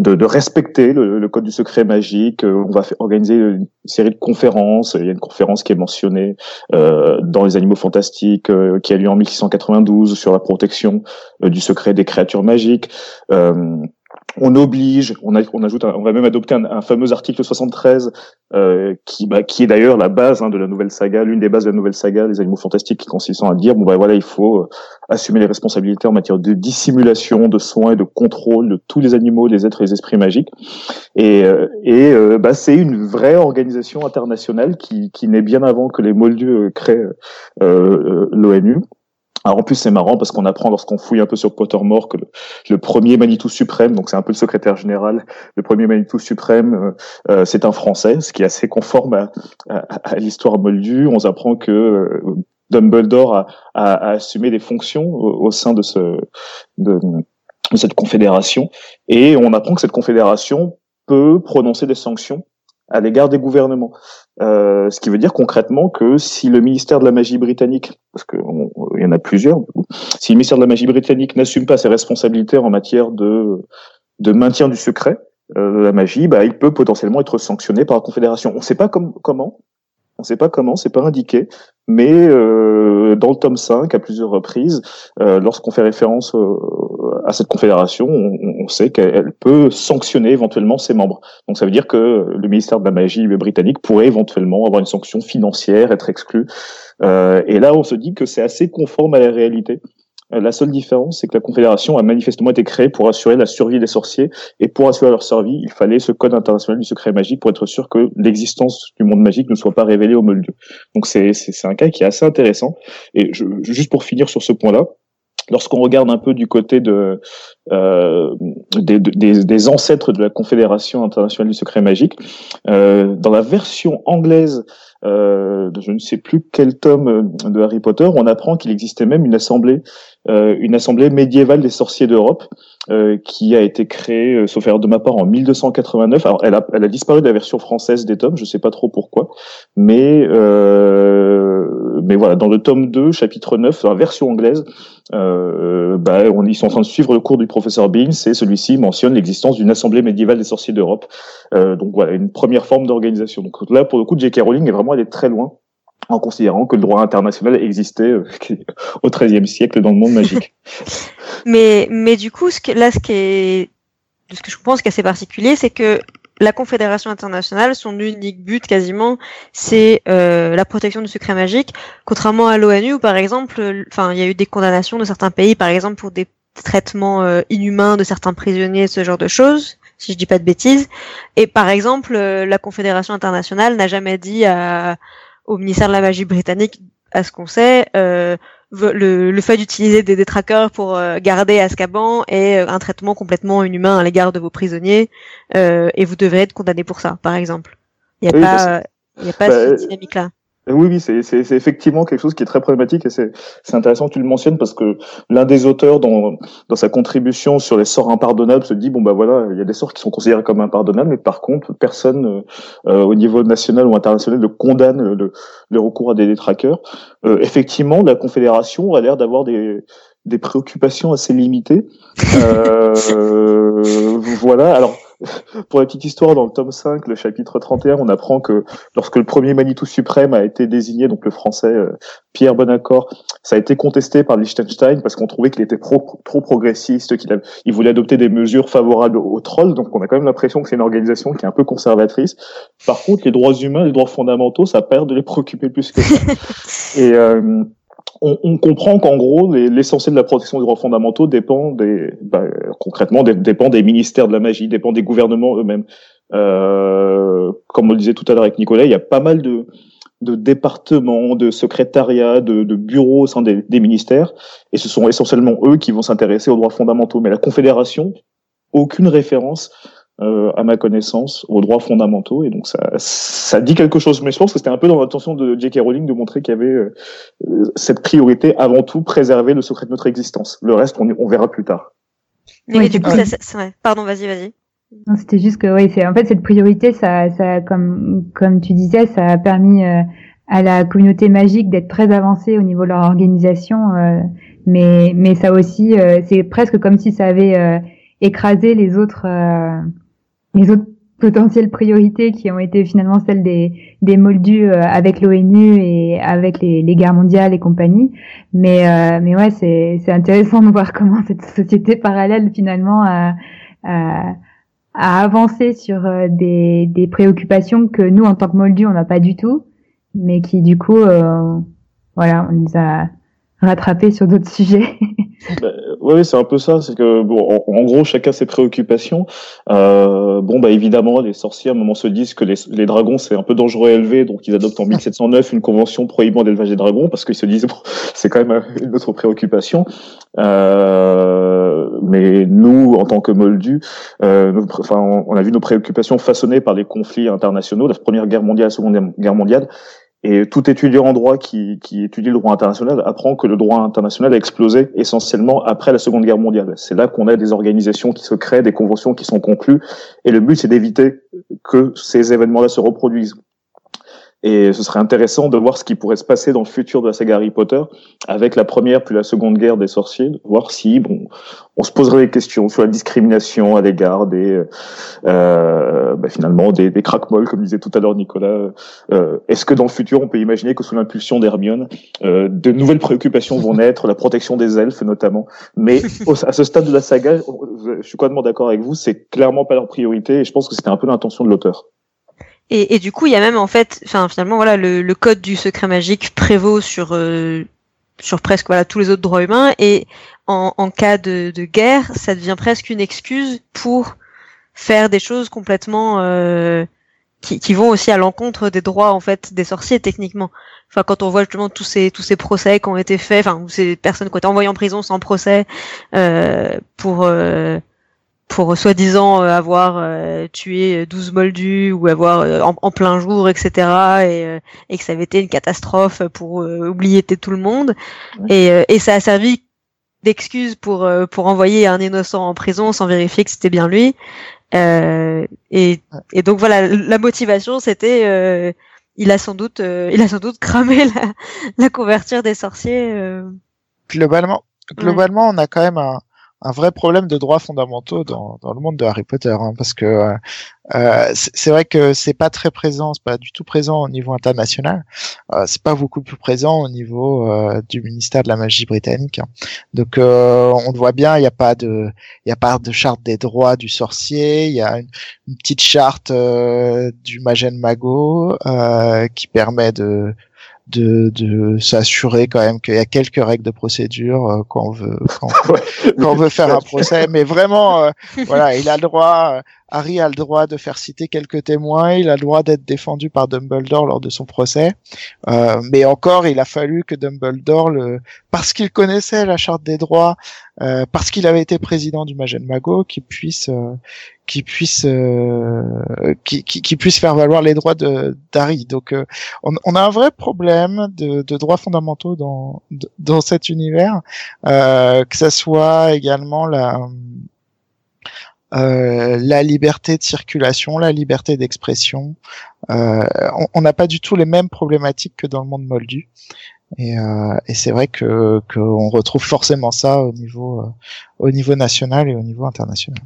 de, respecter le, code du secret magique. Euh, on va organiser une série de conférences. Il y a une conférence qui est mentionnée euh, dans les Animaux Fantastiques, euh, qui a lieu en 1692 sur la protection du secret des créatures magiques on oblige, on, ajoute, on va même adopter un, fameux article 73 euh, qui, bah, qui est d'ailleurs la base hein, de la nouvelle saga, l'une des bases de la nouvelle saga, les animaux fantastiques, qui consistant à dire bon bah voilà, il faut euh, assumer les responsabilités en matière de dissimulation, de soins et de contrôle de tous les animaux, les êtres et les esprits magiques. Et, euh, et bah, c'est une vraie organisation internationale qui, qui naît bien avant que les Moldus créent l'ONU. Alors en plus c'est marrant parce qu'on apprend lorsqu'on fouille un peu sur Pottermore que le, premier Manitou suprême, donc c'est un peu le secrétaire général, le premier Manitou suprême, euh, euh, c'est un Français, ce qui est assez conforme à, à, l'histoire moldue. On apprend que euh, Dumbledore a, a, assumé des fonctions au, sein de, ce, de, de cette confédération, et on apprend que cette confédération peut prononcer des sanctions à l'égard des gouvernements. Euh, ce qui veut dire concrètement que si le ministère de la magie britannique, parce qu'il y en a plusieurs, si le ministère de la magie britannique n'assume pas ses responsabilités en matière de, de maintien du secret euh, de la magie, bah, il peut potentiellement être sanctionné par la Confédération. On ne sait pas comment, on sait pas comment, c'est pas indiqué, mais euh, dans le tome 5, à plusieurs reprises, euh, lorsqu'on fait référence à cette confédération, on, sait qu'elle peut sanctionner éventuellement ses membres. Donc ça veut dire que le ministère de la magie britannique pourrait éventuellement avoir une sanction financière, être exclu. et là, on se dit que c'est assez conforme à la réalité. La seule différence, c'est que la Confédération a manifestement été créée pour assurer la survie des sorciers, et pour assurer leur survie, il fallait ce code international du secret magique pour être sûr que l'existence du monde magique ne soit pas révélée aux Moldus. Donc c'est un cas qui est assez intéressant. Et je, juste pour finir sur ce point-là, lorsqu'on regarde un peu du côté de, euh, des, des, des, ancêtres de la Confédération internationale du secret magique, euh, dans la version anglaise euh, je ne sais plus quel tome euh, de Harry Potter, on apprend qu'il existait même une assemblée, euh, une assemblée médiévale des sorciers d'Europe, euh, qui a été créée, euh, sauf erreur de ma part, en 1289. Alors, elle a, elle a disparu de la version française des tomes, je sais pas trop pourquoi, mais mais voilà, dans le tome 2, chapitre 9, la version anglaise, bah, on, ils sont en train de suivre le cours du professeur Beans et celui-ci mentionne l'existence d'une assemblée médiévale des sorciers d'Europe. donc voilà, une première forme d'organisation. Donc là, pour le coup, J.K. Rowling est vraiment aller très loin en considérant que le droit international existait euh, au XIIIe siècle dans le monde magique. mais, mais du coup, ce que, là, ce qui est, ce que je pense qui est assez particulier, c'est que la Confédération internationale, son unique but quasiment, c'est euh, la protection du secret magique, contrairement à l'ONU où par exemple, enfin, il y a eu des condamnations de certains pays, par exemple pour des traitements euh, inhumains de certains prisonniers, ce genre de choses, si je dis pas de bêtises. Et par exemple, euh, la Confédération internationale n'a jamais dit à, au ministère de la magie britannique, à ce qu'on sait, euh, le, le fait d'utiliser des détraqueurs pour euh, garder Azkaban est euh, un traitement complètement inhumain à l'égard de vos prisonniers euh, et vous devrez être condamné pour ça, par exemple. Il n'y a, pas, il y a pas bah, cette dynamique-là. Oui, oui, c'est effectivement quelque chose qui est très problématique et c'est intéressant que tu le mentionnes parce que l'un des auteurs dans, dans sa contribution sur les sorts impardonnables se dit bon bah voilà il y a des sorts qui sont considérés comme impardonnables mais par contre personne euh, euh, au niveau national ou international ne condamne le, le recours à des détraqueurs. Euh, effectivement, la Confédération a l'air d'avoir des des préoccupations assez limitées. voilà alors pour la petite histoire, dans le tome 5, le chapitre 31, on apprend que lorsque le premier Manitou suprême a été désigné, donc le français euh, Pierre Bonaccord, ça a été contesté par Liechtenstein parce qu'on trouvait qu'il était trop progressiste, qu'il il voulait adopter des mesures favorables aux trolls. Donc on a quand même l'impression que c'est une organisation qui est un peu conservatrice. Par contre, les droits humains, les droits fondamentaux, ça perd de les préoccuper plus que ça. Et euh, on, on, comprend qu'en gros, l'essentiel de la protection des droits fondamentaux dépend des, bah, concrètement, dépend des ministères de la magie, dépend des gouvernements eux-mêmes. Euh, comme on le disait tout à l'heure avec Nicolas, il y a pas mal de, de départements, de secrétariats, de, de bureaux au sein des, des, ministères, et ce sont essentiellement eux qui vont s'intéresser aux droits fondamentaux. Mais la Confédération, aucune référence euh, à ma connaissance, aux droits fondamentaux. Et donc ça, ça dit quelque chose. Mais je pense que c'était un peu dans l'intention de J.K. Rowling de montrer qu'il y avait euh, cette priorité avant tout, préserver le secret de notre existence. Le reste, on, on verra plus tard. Oui, du coup, ça, c'est vrai. Pardon, vas-y, vas-y. C'était juste que oui, c'est en fait cette priorité, ça, ça comme comme tu disais, ça a permis euh, à la communauté magique d'être très avancée au niveau de leur organisation, euh, mais mais ça aussi, euh, c'est presque comme si ça avait écrasé les autres les autres potentielles priorités qui ont été finalement celles des, des moldus euh, avec l'ONU et avec les, les, guerres mondiales et compagnie. Mais, euh, mais ouais, c'est, intéressant de voir comment cette société parallèle finalement a, a, a avancé sur euh, des, des préoccupations que nous, en tant que moldus, on n'a pas du tout, mais qui du coup, voilà, on les a rattrapés sur d'autres sujets. Bah, oui, c'est un peu ça. C'est que bon, en, gros, chacun ses préoccupations. Euh, bon, bah évidemment, les sorciers à un moment se disent que les, les dragons c'est un peu dangereux à élever, donc ils adoptent en 1709 une convention prohibant l'élevage des dragons parce qu'ils se disent bon, c'est quand même une autre préoccupation. Euh, mais nous, en tant que Moldus, euh, enfin, on a vu nos préoccupations façonnées par les conflits internationaux, la Première Guerre mondiale, la Seconde Guerre mondiale, et tout étudiant en droit qui, étudie le droit international apprend que le droit international a explosé essentiellement après la Seconde Guerre mondiale. C'est là qu'on a des organisations qui se créent, des conventions qui sont conclues, et le but c'est d'éviter que ces événements-là se reproduisent. Et ce serait intéressant de voir ce qui pourrait se passer dans le futur de la saga Harry Potter avec la première puis la seconde guerre des sorciers, voir si bon, on se poserait des questions sur la discrimination à l'égard des euh, bah, finalement des, des comme disait tout à l'heure Nicolas. Euh, Est-ce que dans le futur on peut imaginer que sous l'impulsion d'Hermione, euh, de nouvelles préoccupations vont naître, la protection des elfes notamment? Mais à ce stade de la saga, je suis complètement d'accord avec vous, c'est clairement pas leur priorité et je pense que c'était un peu l'intention de l'auteur. Et, et, du coup, il y a même en fait, finalement, voilà, le, le, code du secret magique prévaut sur euh, sur presque voilà tous les autres droits humains. Et en, en cas de, de, guerre, ça devient presque une excuse pour faire des choses complètement euh, qui, qui, vont aussi à l'encontre des droits en fait des sorciers techniquement. Enfin, quand on voit justement tous ces tous ces procès qui ont été faits, enfin, ces personnes qui ont été envoyées en prison sans procès euh, pour euh, pour soi-disant euh, avoir euh, tué 12 moldus ou avoir euh, en, plein jour, etc. Et, et, que ça avait été une catastrophe pour oublier tout le monde. Et, et ça a servi d'excuse pour pour envoyer un innocent en prison sans vérifier que c'était bien lui. Euh, et, et, donc voilà, la motivation c'était, il a sans doute, il a sans doute cramé la, la couverture des sorciers. Globalement, globalement, on a quand même un, un vrai problème de droits fondamentaux dans, dans le monde de Harry Potter, hein, parce que euh, euh c'est vrai que c'est pas très présent, c'est pas du tout présent au niveau international, euh, c'est pas beaucoup plus présent au niveau euh, du ministère de la magie britannique. Hein. Donc euh, on le voit bien, il n'y a pas de, il a pas de charte des droits du sorcier, il y a une, une petite charte du Magen Mago qui permet de de, de s'assurer quand même qu'il y a quelques règles de procédure euh, quand on veut quand, on veut faire un procès. mais vraiment euh, voilà il a le droit euh, Harry a le droit de faire citer quelques témoins, il a le droit d'être défendu par Dumbledore lors de son procès. Euh, mais encore, il a fallu que Dumbledore, le, parce qu'il connaissait la charte des droits, euh, parce qu'il avait été président du Mago, qu'il puisse, euh, qu'il puisse, euh, qui, qui, puisse faire valoir les droits de d'Harry. Donc, euh, on, on, a un vrai problème de, de droits fondamentaux dans dans cet univers, euh, que ça soit également la euh, la liberté de circulation, la liberté d'expression. Euh, on n'a pas du tout les mêmes problématiques que dans le monde moldu. Et, euh, et c'est vrai que qu'on retrouve forcément ça au niveau au niveau national et au niveau international.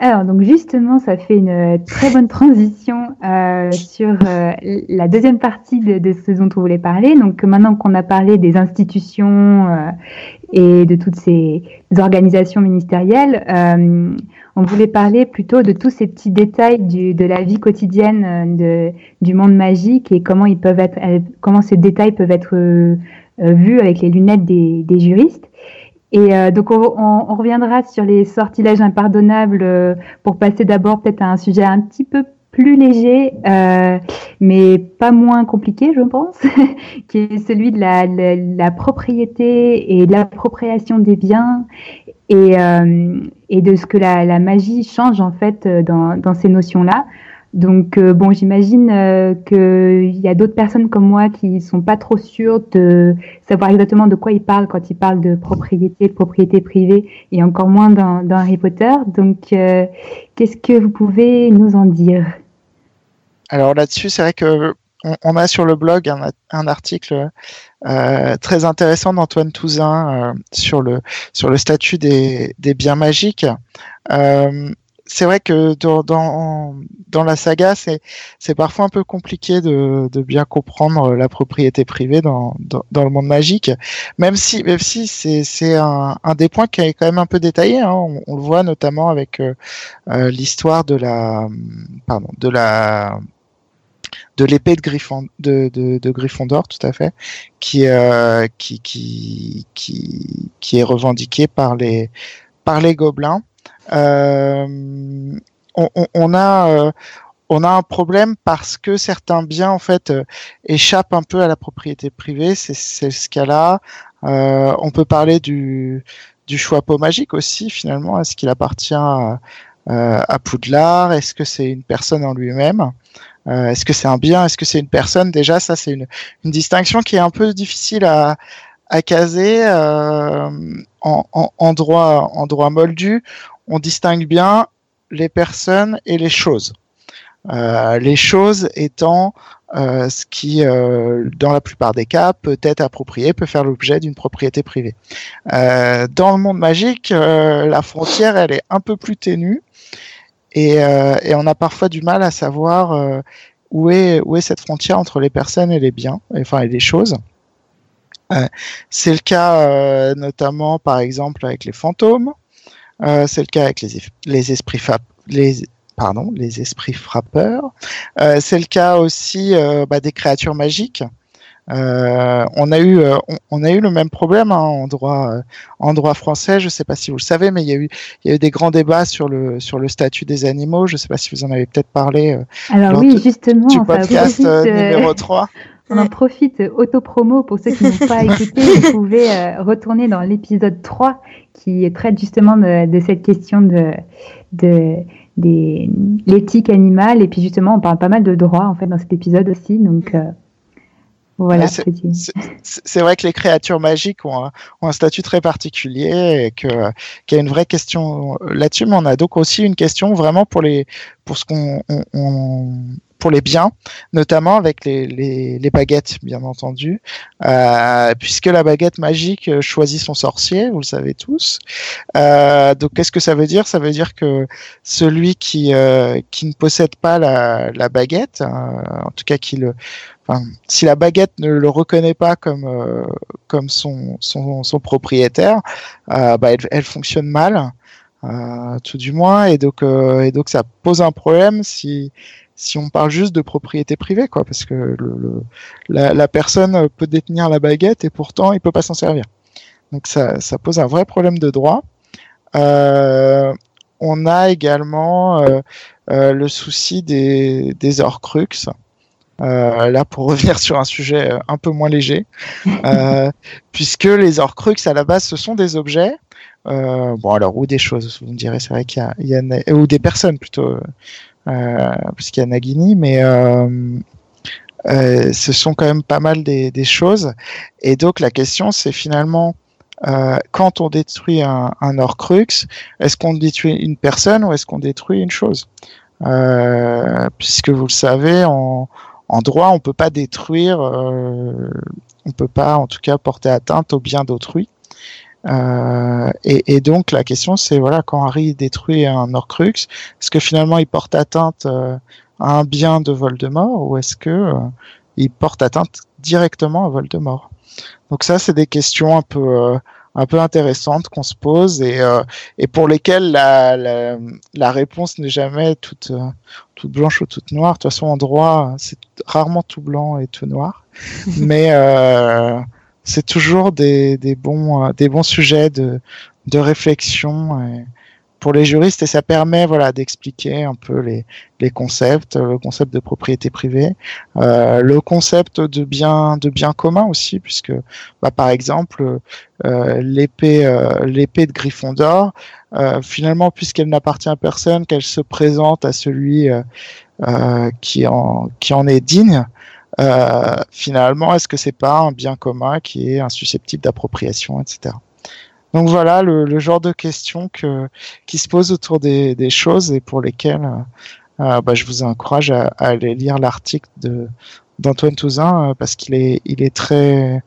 Alors, donc justement, ça fait une très bonne transition euh, sur euh, la deuxième partie de, de, ce dont on voulait parler. Donc maintenant qu'on a parlé des institutions euh, et de toutes ces organisations ministérielles, euh, on voulait parler plutôt de tous ces petits détails de la vie quotidienne euh, du monde magique et comment ils peuvent être, comment ces détails peuvent être vus avec les lunettes des, juristes. Et euh, donc on, on, reviendra sur les sortilèges impardonnables euh, pour passer d'abord peut-être à un sujet un petit peu plus léger, euh, mais pas moins compliqué, je pense, qui est celui de la, la, la propriété et de l'appropriation des biens et, euh, et de ce que la, la, magie change en fait dans, dans ces notions-là. Donc euh, bon, j'imagine euh, qu'il y a d'autres personnes comme moi qui sont pas trop sûres de savoir exactement de quoi ils parlent quand ils parlent de propriété, de propriété privée, et encore moins dans, dans Harry Potter. Donc, euh, qu'est-ce que vous pouvez nous en dire? Alors là-dessus, c'est vrai que on, a sur le blog un, article euh, très intéressant d'Antoine Touzin euh, sur le sur le statut des, des biens magiques. Euh, c'est vrai que dans, dans, la saga, c'est, parfois un peu compliqué de, de bien comprendre la propriété privée dans, dans, le monde magique, même si, même si c'est, c'est un, un des points qui est quand même un peu détaillé. Hein. On, le voit notamment avec l'histoire de la, de la de l'épée de Griffon de, tout à fait qui euh, est revendiquée par les gobelins euh, on, on, a euh, on a un problème parce que certains biens en fait échappent un peu à la propriété privée. C'est ce cas-là. On peut parler du choix pot magique aussi finalement. Est-ce qu'il appartient à Poudlard? Est-ce que c'est une personne en lui-même? Euh, Est-ce que c'est un bien Est-ce que c'est une personne? Déjà, ça c'est une, distinction qui est un peu difficile à, à caser euh, en, en, en, droit moldu on distingue bien les personnes et les choses. Euh, les choses étant ce qui, dans la plupart des cas, peut être approprié, peut faire l'objet d'une propriété privée. Dans le monde magique, la frontière, elle est un peu plus ténue et, euh, et on a parfois du mal à savoir où est, où est cette frontière entre les personnes et les biens, enfin et les choses. C'est le cas notamment, par exemple, avec les fantômes. Euh, c'est le cas avec les, les esprits les pardon, les esprits frappeurs. Euh, c'est le cas aussi euh, bah, des créatures magiques. Euh, on a eu, euh, on, on, a eu le même problème hein, en droit, euh, en droit français. Je ne sais pas si vous le savez, mais il y a eu, il y a eu des grands débats sur le sur le statut des animaux. Je ne sais pas si vous en avez peut-être parlé. Alors oui, justement, du podcast numéro 3. On en profite auto-promo pour ceux qui n'ont pas écouté. Vous pouvez retourner dans l'épisode 3 qui traite justement de, de cette question de, de des l'éthique animale et puis justement on parle pas mal de droits en fait dans cet épisode aussi donc voilà c'est vrai que les créatures magiques ont un, ont un statut très particulier et qu'il y a une vraie question là-dessus mais on a donc aussi une question vraiment pour les pour ce qu'on on, on, pour les biens, notamment avec les, baguettes, bien entendu, euh, puisque la baguette magique choisit son sorcier, vous le savez tous. Euh, donc, qu'est-ce que ça veut dire? Ça veut dire que celui qui qui ne possède pas la, baguette, en tout cas qui le si la baguette ne le reconnaît pas comme comme son, son, propriétaire, euh, bah, elle, fonctionne mal. Euh, tout du moins, et donc, euh, et donc ça pose un problème si, si on parle juste de propriété privée, quoi, parce que le, la, la, personne peut détenir la baguette et pourtant il peut pas s'en servir. Donc ça, ça pose un vrai problème de droit. Euh, on a également euh, euh, le souci des, des Horcruxes. là, pour revenir sur un sujet un peu moins léger, puisque les Horcruxes à la base ce sont des objets euh, bon, alors, ou des choses, vous me direz, c'est vrai qu'il y y a ou des personnes plutôt, puisqu'il y a Nagini, mais euh, euh, ce sont quand même pas mal des, des choses. Et donc, la question, c'est finalement, euh, quand on détruit un, un est-ce qu'on détruit une personne ou est-ce qu'on détruit une chose? Euh, Puisque vous le savez, en, en droit, on peut pas détruire, euh, on peut pas, en tout cas, porter atteinte au bien d'autrui. Euh, et, et, donc la question c'est voilà quand Harry détruit un Horcrux, est-ce que finalement il porte atteinte euh, à un bien de Voldemort ou est-ce que euh, il porte atteinte directement à Voldemort? Donc ça c'est des questions un peu euh, un peu intéressantes qu'on se pose et, et pour lesquelles la, la, la réponse n'est jamais toute toute blanche ou toute noire. De toute façon en droit c'est rarement tout blanc et tout noir, mais c'est toujours des, des, bons, euh, des bons sujets de, de réflexion euh, pour les juristes et ça permet voilà d'expliquer un peu les, les concepts, le concept de propriété privée, euh, le concept de bien de bien commun aussi puisque bah, par exemple euh, l'épée euh, l'épée de Gryffondor euh, finalement puisqu'elle n'appartient à personne qu'elle se présente à celui qui en qui en est digne euh, finalement, est-ce que c'est pas un bien commun qui est insusceptible d'appropriation, etc. Donc voilà le, le, genre de questions que, qui se posent autour des, des choses et pour lesquelles euh, bah, je vous encourage à, à aller lire l'article de d'Antoine Touzin euh, parce qu'il est, il est très,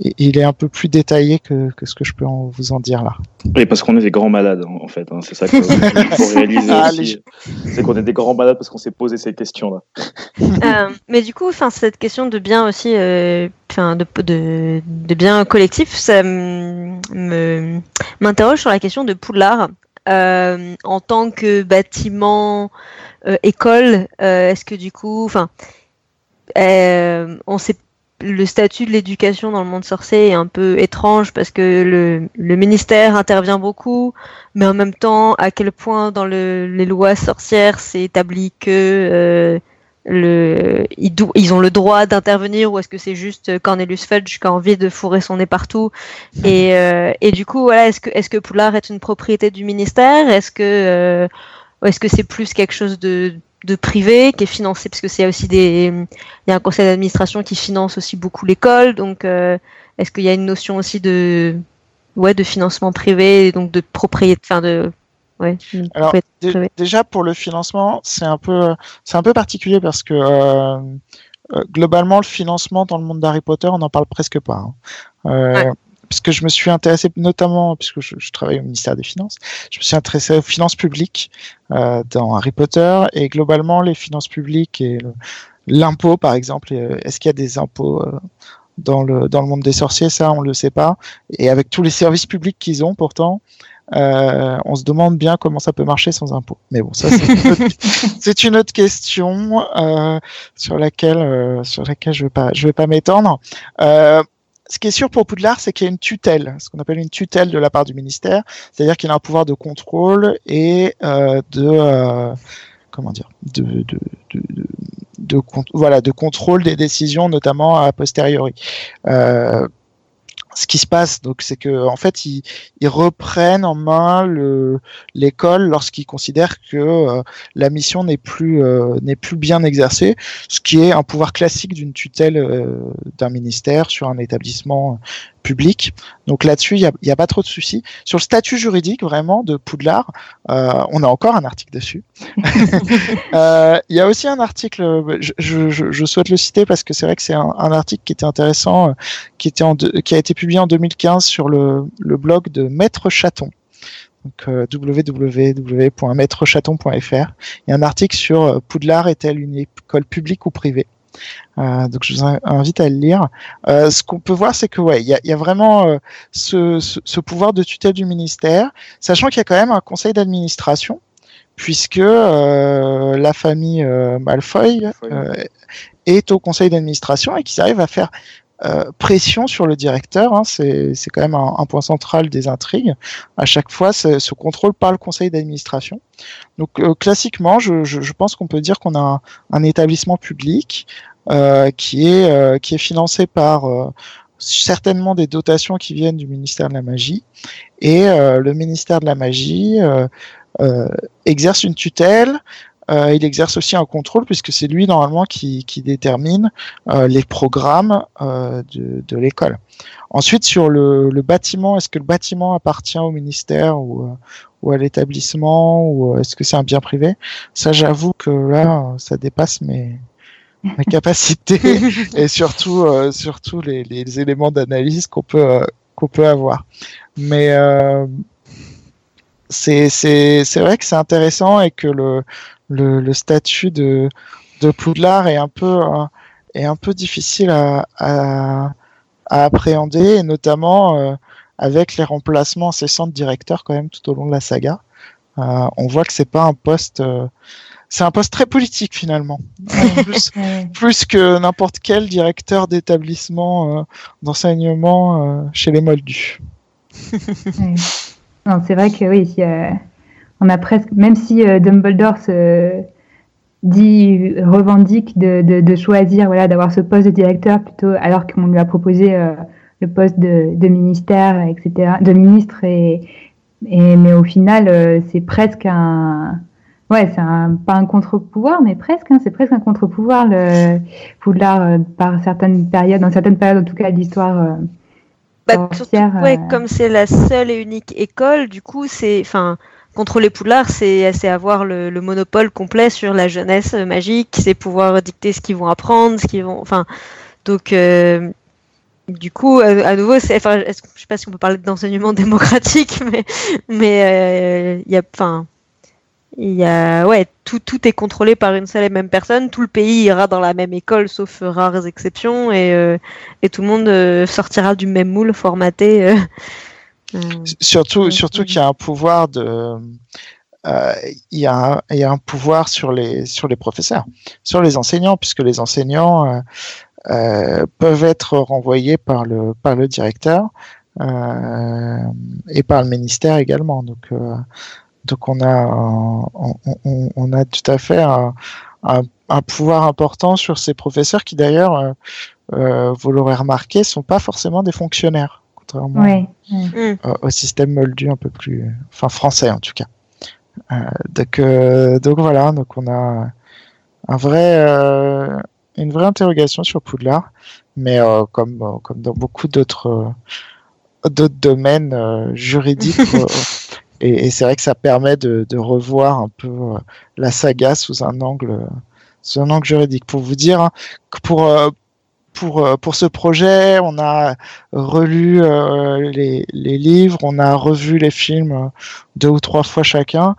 il est un peu plus détaillé que, que ce que je peux en, vous en dire là. Oui, parce qu'on est des grands malades, en fait. Hein. C'est ça qu'il faut réaliser ah, aussi. C'est qu'on est des grands malades parce qu'on s'est posé ces questions-là. euh, mais du coup, enfin, cette question de bien aussi, euh, de, de, de, bien collectif, ça m'interroge sur la question de Poudlard. Euh, en tant que bâtiment, euh, école, euh, est-ce que du coup, enfin, euh, on sait le statut de l'éducation dans le monde sorcier est un peu étrange parce que le, le, ministère intervient beaucoup, mais en même temps, à quel point dans le, les lois sorcières c'est établi que euh, le, ils, ils, ont le droit d'intervenir ou est-ce que c'est juste Cornelius Fudge qui a envie de fourrer son nez partout? Et, euh, et du coup, voilà, est-ce que, est-ce que Poulard est une propriété du ministère? Est-ce que, euh, est-ce que c'est plus quelque chose de de privé qui est financé parce que c'est aussi des il y a un conseil d'administration qui finance aussi beaucoup l'école donc euh, est-ce qu'il y a une notion aussi de ouais de financement privé donc de propriété enfin de ouais alors déjà pour le financement c'est un peu c'est un peu particulier parce que euh, euh, globalement le financement dans le monde d'Harry Potter on n'en parle presque pas hein. euh, ouais puisque je me suis intéressé notamment, puisque je, je, travaille au ministère des Finances, je me suis intéressé aux finances publiques euh, dans Harry Potter et globalement les finances publiques et l'impôt par exemple. Euh, est-ce qu'il y a des impôts euh, dans le dans le monde des sorciers? Ça, on le sait pas. Et avec tous les services publics qu'ils ont, pourtant. Euh, on se demande bien comment ça peut marcher sans impôts. Mais bon, ça c'est une, une, autre question euh, sur laquelle euh, sur laquelle je vais pas je vais pas m'étendre. Ce qui est sûr pour Poudlard, c'est qu'il y a une tutelle, ce qu'on appelle une tutelle de la part du ministère, c'est-à-dire qu'il a un pouvoir de contrôle et euh, de euh, comment dire, de, de, de, de, de voilà, de contrôle des décisions, notamment a posteriori. Euh, ce qui se passe, donc, c'est que en fait, ils, reprennent en main l'école lorsqu'ils considèrent que euh, la mission n'est plus euh, n'est plus bien exercée, ce qui est un pouvoir classique d'une tutelle euh, d'un ministère sur un établissement public. Donc là-dessus, il n'y a, a, pas trop de soucis. Sur le statut juridique, vraiment, de Poudlard, euh, on a encore un article dessus. Euh, il y a aussi un article, je, je, je, souhaite le citer parce que c'est vrai que c'est un, un, article qui était intéressant, qui, était en qui a été publié en 2015 sur le, le blog de Maître Chaton. Donc euh, www.maîtrechaton.fr. Il y a un article sur euh, Poudlard est-elle une école publique ou privée? Euh, donc je vous invite à le lire. Euh, ce qu'on peut voir, c'est que ouais, il y a, y a, vraiment euh, ce, ce, ce, pouvoir de tutelle du ministère, sachant qu'il y a quand même un conseil d'administration, puisque la famille Malfoy est au conseil d'administration et qu'ils arrivent à faire pression sur le directeur. Hein, c'est quand même un, un, point central des intrigues. À chaque fois, ce contrôle par le conseil d'administration. Donc classiquement, je, je, je pense qu'on peut dire qu'on a un, un, établissement public euh, qui est euh, qui est financé par euh, certainement des dotations qui viennent du ministère de la magie et le ministère de la magie exerce une tutelle euh, il exerce aussi un contrôle puisque c'est lui normalement qui, qui détermine euh, les programmes euh, de, de l'école. Ensuite, sur le, le bâtiment, est-ce que le bâtiment appartient au ministère ou, ou à l'établissement ou est-ce que c'est un bien privé? Ça, j'avoue que là, ça dépasse mes, ma capacité et surtout euh, surtout les, les éléments d'analyse qu'on peut euh, qu'on peut avoir mais euh, c'est c'est c'est vrai que c'est intéressant et que le le, le statut de de Poudlard est un peu est un peu difficile à, à, à appréhender et notamment avec les remplacements incessants de directeurs quand même tout au long de la saga. On voit que c'est pas un poste c'est un poste très politique finalement, plus, plus que n'importe quel directeur d'établissement euh, d'enseignement euh, chez les Moldus. c'est vrai que oui, on a presque, même si euh, Dumbledore se dit revendique de, de, de choisir voilà d'avoir ce poste de directeur plutôt alors qu'on lui a proposé le poste de, de, ministère etc de ministre et, et mais au final c'est presque un Ouais, c'est un, pas un contre-pouvoir, mais presque. Hein, c'est presque un contre-pouvoir, le Poudlard, euh, par certaines périodes, dans certaines périodes en tout cas d'histoire. Euh, bah, surtout, ouais, euh... comme c'est la seule et unique école, du coup, c'est, enfin, contrôler Poudlard, c'est, avoir le, le, monopole complet sur la jeunesse magique, c'est pouvoir dicter ce qu'ils vont apprendre, ce qu'ils vont, enfin, donc. Euh, du coup, à nouveau, c'est, enfin, je sais pas si on peut parler d'enseignement démocratique, mais, mais il y a, enfin, il y a, ouais, tout, tout est contrôlé par une seule et même personne. Tout le pays ira dans la même école, sauf rares exceptions, et, euh, tout le monde euh, sortira du même moule formaté. Euh, euh surtout, surtout qu'il y a un pouvoir de, il y, a un, il y a un pouvoir sur les sur les professeurs, sur les enseignants, puisque les enseignants peuvent être renvoyés par le par le directeur et par le ministère également. Donc donc on a, on, on, on a tout à fait un, un, un, pouvoir important sur ces professeurs qui d'ailleurs, euh, euh vous l'aurez remarqué, sont pas forcément des fonctionnaires, contrairement ouais. euh, au système moldu un peu plus, enfin français en tout cas. Euh, donc, euh, donc voilà, donc on a un vrai, euh, une vraie interrogation sur Poudlard, mais comme, comme dans beaucoup d'autres d'autres domaines juridiques Et, et c'est vrai que ça permet de, de, revoir un peu euh, la saga sous un angle, sous un angle juridique. Pour vous dire hein, que pour euh, pour, euh, pour ce projet, on a relu les, les, livres, on a revu les films deux ou trois fois chacun,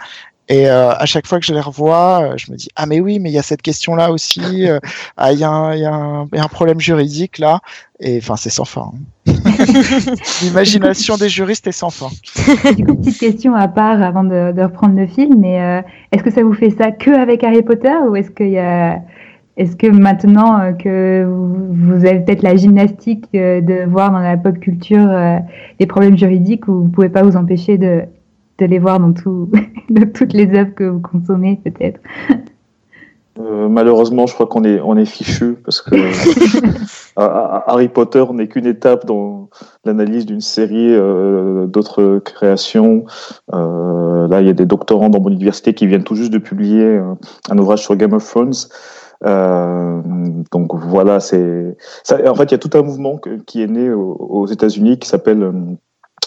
et euh, à chaque fois que je les revois, euh, je me dis ah mais oui, mais il y a cette question-là aussi. Euh, ah il y, y, y, a un problème juridique là. Et enfin c'est sans fin. Hein. L'imagination des juristes est sans fin. du coup petite question à part avant de, de reprendre le film, mais euh, est-ce que ça vous fait ça que avec Harry Potter ou est-ce qu'il y a est-ce que maintenant que vous avez peut-être la gymnastique de voir dans la pop culture les problèmes juridiques, vous pouvez pas vous empêcher de, de les voir dans, tout, dans toutes les œuvres que vous consommez, peut-être? Euh, malheureusement, je crois qu'on est on est fichu parce que Harry Potter n'est qu'une étape dans l'analyse d'une série euh, d'autres créations. Euh, là, il y a des doctorants dans mon université qui viennent tout juste de publier un ouvrage sur Game of Thrones. Donc voilà, c'est en fait il y a tout un mouvement qui est né aux, États-Unis qui s'appelle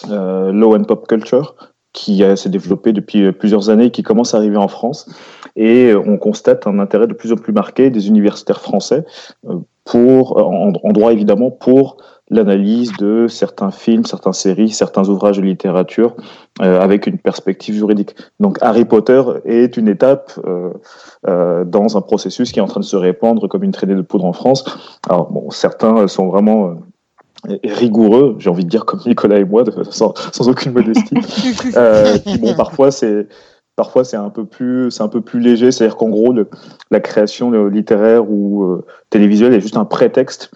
Low and Pop Culture, qui s'est développé depuis plusieurs années qui commence à arriver en France. Et on constate un intérêt de plus en plus marqué des universitaires français pour, en droit évidemment, pour l'analyse de certains films, certaines séries, certains ouvrages de littérature euh, avec une perspective juridique. Donc Harry Potter est une étape euh, euh, dans un processus qui est en train de se répandre comme une traînée de poudre en France. Alors bon, certains sont vraiment rigoureux, j'ai envie de dire comme Nicolas et moi, sans, sans, aucune modestie. qui, bon, parfois c'est parfois c'est un peu plus c'est un peu plus léger, c'est-à-dire qu'en gros le, la création littéraire ou télévisuelle est juste un prétexte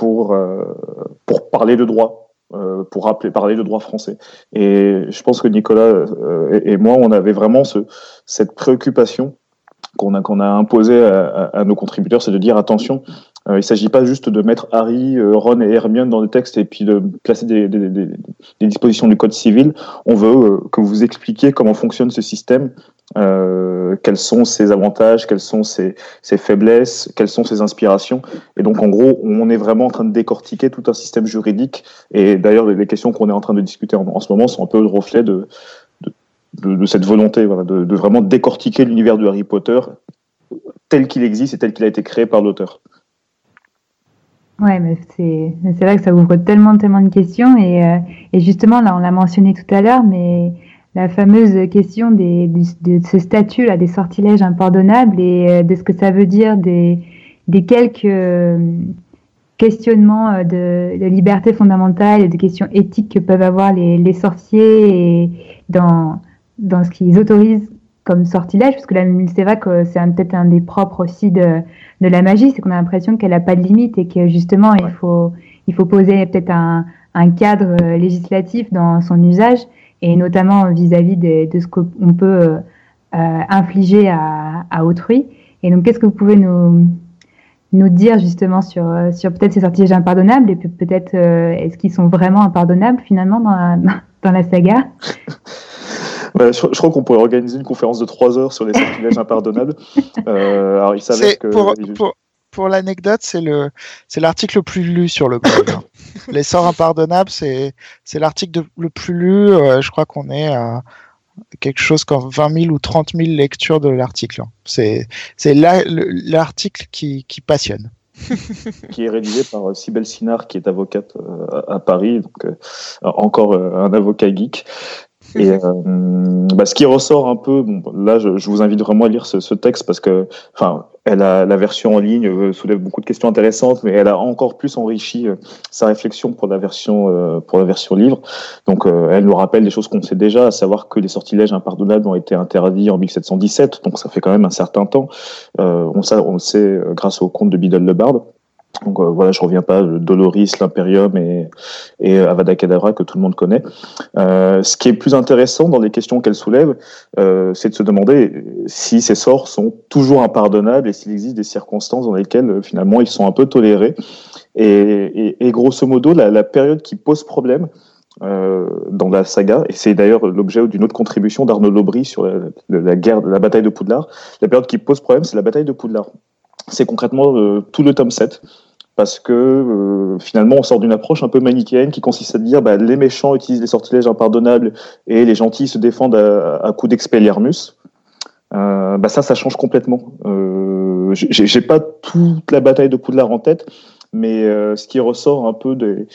pour, euh, pour parler de droit, euh, pour rappeler, parler de droit français. Et je pense que Nicolas euh, et, moi, on avait vraiment ce, cette préoccupation qu'on a, qu'on a imposée à, nos contributeurs, c'est de dire attention, il ne s'agit pas juste de mettre Harry, Ron et Hermione dans le texte et puis de placer des dispositions du code civil. On veut que vous expliquiez comment fonctionne ce système euh, quels sont ses avantages, quelles sont ses, ses, faiblesses, quelles sont ses inspirations. Et donc, en gros, on est vraiment en train de décortiquer tout un système juridique. Et d'ailleurs, les questions qu'on est en train de discuter en, ce moment sont un peu le reflet de, de, cette volonté de, vraiment décortiquer l'univers de Harry Potter tel qu'il existe et tel qu'il a été créé par l'auteur. Ouais, mais c'est vrai que ça ouvre tellement, tellement de questions. Et, euh, et justement, là, on l'a mentionné tout à l'heure, mais la fameuse question des, de, ce statut là des sortilèges impardonnables et euh, de ce que ça veut dire des, des quelques euh, questionnements euh, de, de, liberté fondamentale et de questions éthiques que peuvent avoir les, les sorciers et dans, dans ce qu'ils autorisent comme sortilège, parce que là, c'est vrai que c'est peut-être un des propres aussi de, de la magie, c'est qu'on a l'impression qu'elle n'a pas de limite et que justement, il, faut, il faut poser peut-être un, un cadre législatif dans son usage et notamment vis-à-vis de, de, ce qu'on peut euh, euh, infliger à, à, autrui. Et donc, qu'est-ce que vous pouvez nous, nous dire justement sur, sur peut-être ces sortilèges impardonnables et peut-être euh, est-ce qu'ils sont vraiment impardonnables finalement dans la, dans la saga? Je, je, crois qu'on pourrait organiser une conférence de trois heures sur les sortilèges impardonnables. Euh, alors, il s'avère que. Pour, pour, pour l'anecdote, c'est le c'est l'article le plus lu sur le blog. Hein. Les sorts impardonnables, c'est c'est l'article le plus lu. Euh, je crois qu'on est à quelque chose comme 20 000 ou 30 000 lectures de l'article. Hein. C'est c'est l'article qui qui passionne. qui est rédigé par Sibel Sinard, qui est avocate euh, à Paris, donc euh, encore un avocat geek. Et bah, ce qui ressort un peu, bon, là, je, je, vous invite vraiment à lire ce, ce texte parce que, enfin, elle a, la version en ligne euh, soulève beaucoup de questions intéressantes, mais elle a encore plus enrichi euh, sa réflexion pour la version euh, pour la version livre. Donc, elle nous rappelle des choses qu'on sait déjà, à savoir que les sortilèges impardonnables ont été interdits en 1717, donc ça fait quand même un certain temps. on, on le sait grâce au conte de Biddle le Bard. Donc euh, voilà, je reviens pas, Doloris, l'Imperium et, et Avada Kedavra que tout le monde connaît. Euh, ce qui est plus intéressant dans les questions qu'elle soulève, euh, c'est de se demander si ces sorts sont toujours impardonnables et s'il existe des circonstances dans lesquelles euh, finalement ils sont un peu tolérés. Et, grosso modo, la, période qui pose problème euh, dans la saga, et c'est d'ailleurs l'objet d'une autre contribution d'Arnaud Lobry sur la, guerre, la bataille de Poudlard, la période qui pose problème, c'est la bataille de Poudlard c'est concrètement euh, tout le tome 7 parce que euh, finalement on sort d'une approche un peu manichéenne qui consiste à dire bah, les méchants utilisent des sortilèges impardonnables et les gentils se défendent à, à coup d'expelliarmus. Euh, bah ça, ça change complètement. Euh, J'ai pas toute la bataille de Poudlard en tête, mais euh, ce qui ressort un peu des,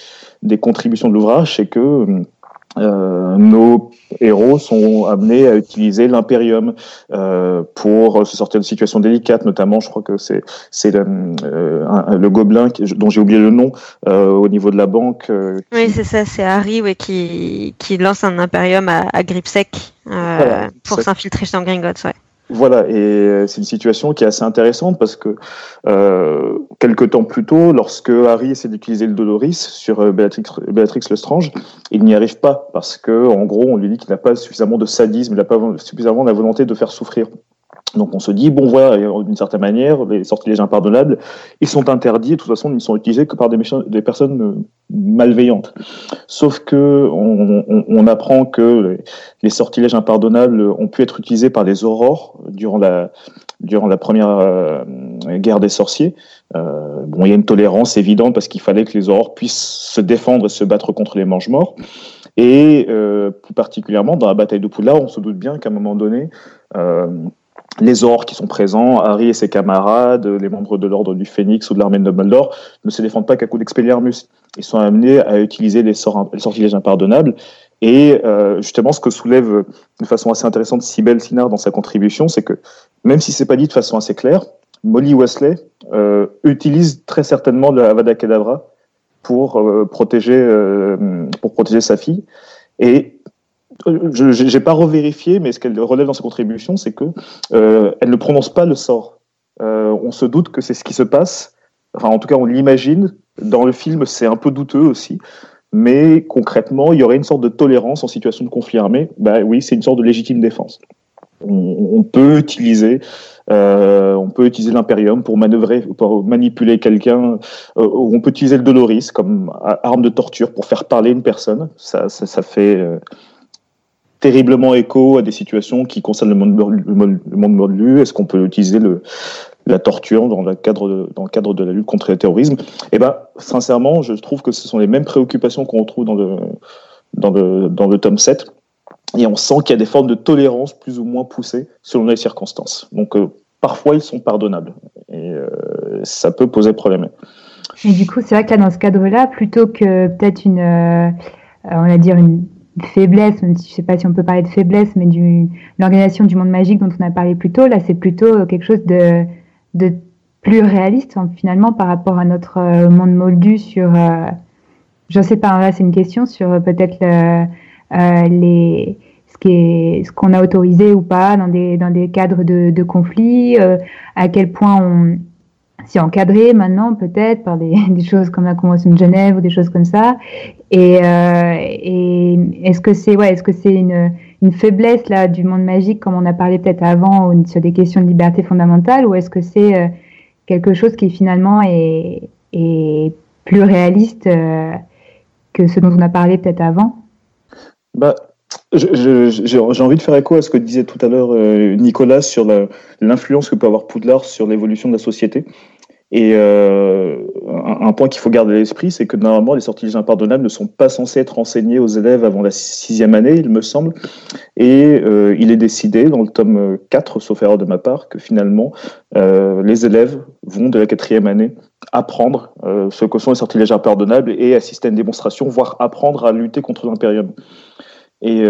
des contributions de l'ouvrage, c'est que euh, nos héros sont amenés à utiliser l'impérium euh, pour se sortir de situations délicates, notamment, je crois que c'est c'est le, euh, le, gobelin dont j'ai oublié le nom euh, au niveau de la banque. Euh, oui, c'est ça, c'est Harry, ouais, qui qui lance un impérium à, à Gripsec voilà, pour s'infiltrer dans Gringotts, ouais. Voilà, et euh, c'est une situation qui est assez intéressante parce que euh, quelques temps plus tôt, lorsque Harry essaie d'utiliser le Doloris sur euh, Béatrix, Lestrange, il n'y arrive pas parce que, en gros, on lui dit qu'il n'a pas suffisamment de sadisme, il n'a pas suffisamment la volonté de faire souffrir. Donc on se dit, bon voilà, d'une certaine manière, les sortilèges impardonnables, ils sont interdits, de toute façon, ils ne sont utilisés que par des, personnes euh, malveillantes. Sauf que on, apprend que les sortilèges impardonnables ont pu être utilisés par des aurores durant la, durant la première, euh, guerre des sorciers. bon, il y a une tolérance évidente parce qu'il fallait que les aurores puissent se défendre et se battre contre les mange-morts. Et plus particulièrement dans la bataille de Poudlard, on se doute bien qu'à un moment donné, les Aurores qui sont présents, Harry et ses camarades, les membres de l'ordre du Phénix ou de l'armée de Dumbledore, ne se défendent pas qu'à coup d'Expelliarmus. Ils sont amenés à utiliser les, sortilèges impardonnables. Et euh, justement, ce que soulève de façon assez intéressante Sibel Sinard dans sa contribution, c'est que même si c'est pas dit de façon assez claire, Molly Wesley euh, utilise très certainement le Avada Kedavra pour euh, protéger pour protéger sa fille. Et je n'ai pas revérifié, mais ce qu'elle relève dans sa contribution, c'est que euh, elle ne prononce pas le sort. Euh, on se doute que c'est ce qui se passe. Enfin, en tout cas, on l'imagine. Dans le film, c'est un peu douteux aussi. Mais concrètement, il y aurait une sorte de tolérance en situation de conflit armé. Bah oui, c'est une sorte de légitime défense. On, peut utiliser, euh, on peut utiliser l'impérium pour manœuvrer, pour manipuler quelqu'un. On peut utiliser le doloris comme arme de torture pour faire parler une personne. Ça, ça, fait terriblement écho à des situations qui concernent le monde, le monde mordu Est-ce qu'on peut utiliser le, la torture dans le cadre de, dans le cadre de la lutte contre le terrorisme? Eh ben, sincèrement, je trouve que ce sont les mêmes préoccupations qu'on retrouve dans le, dans le, dans le tome 7. Et on sent qu'il y a des formes de tolérance plus ou moins poussées selon les circonstances. Donc, euh, parfois, ils sont pardonnables. Et euh, ça peut poser problème. Et du coup, c'est vrai que là, dans ce cadre-là, plutôt que peut-être une, euh, on va dire une faiblesse, même si je sais pas si on peut parler de faiblesse, mais l'organisation du monde magique dont on a parlé plus tôt, là c'est plutôt quelque chose de, de plus réaliste finalement par rapport à notre euh, monde moldu sur, euh, je sais pas, là c'est une question sur euh, peut-être euh, les ce qui est ce qu'on a autorisé ou pas dans des dans des cadres de, de conflit, à quel point on si encadré maintenant peut-être par des, des, choses comme la Convention de Genève ou des choses comme ça. Et, euh, et est-ce que c'est ouais, est-ce que c'est une, une faiblesse là du monde magique comme on a parlé peut-être avant sur des questions de liberté fondamentale ou est-ce que c'est euh, quelque chose qui finalement est, est plus réaliste euh, que ce dont on a parlé peut-être avant? Bah, j'ai envie de faire écho à ce que disait tout à l'heure Nicolas sur l'influence que peut avoir Poudlard sur l'évolution de la société. Et euh, un, point qu'il faut garder à l'esprit, c'est que normalement, les sortilèges impardonnables ne sont pas censés être enseignés aux élèves avant la sixième année, il me semble. Et euh, il est décidé, dans le tome 4, sauf erreur de ma part, que finalement, euh, les élèves vont de la quatrième année apprendre ce que sont les sortilèges impardonnables et assister à une démonstration, voire apprendre à lutter contre l'impérium. Et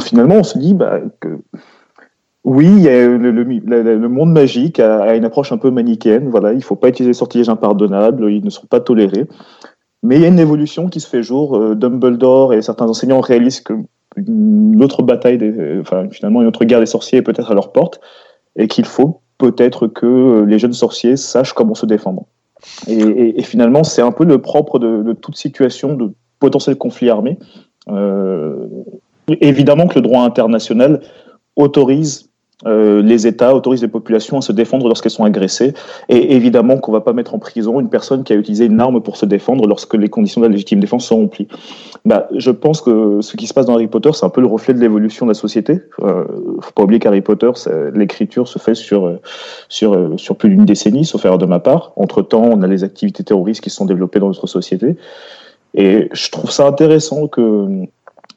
finalement, on se dit bah, que oui, le, monde magique a, une approche un peu manichéenne. Voilà, il ne faut pas utiliser sortilèges impardonnables, ils ne sont pas tolérés. Mais il y a une évolution qui se fait jour. Euh, Dumbledore et certains enseignants réalisent que une autre bataille, enfin finalement une autre guerre des sorciers est peut-être à leur porte, et qu'il faut peut-être que les jeunes sorciers sachent comment se défendre. Et, finalement, c'est un peu le propre de, toute situation de potentiel conflit armé. Euh, évidemment que le droit international autorise euh, les États autorisent les populations à se défendre lorsqu'elles sont agressées. Et évidemment qu'on ne va pas mettre en prison une personne qui a utilisé une arme pour se défendre lorsque les conditions de la légitime défense sont remplies. Bah, je pense que ce qui se passe dans Harry Potter, c'est un peu le reflet de l'évolution de la société. Euh, faut pas oublier qu'Harry Potter, l'écriture se fait sur, sur, sur plus d'une décennie, sauf erreur de ma part. Entre-temps, on a les activités terroristes qui se sont développées dans notre société. Et je trouve ça intéressant que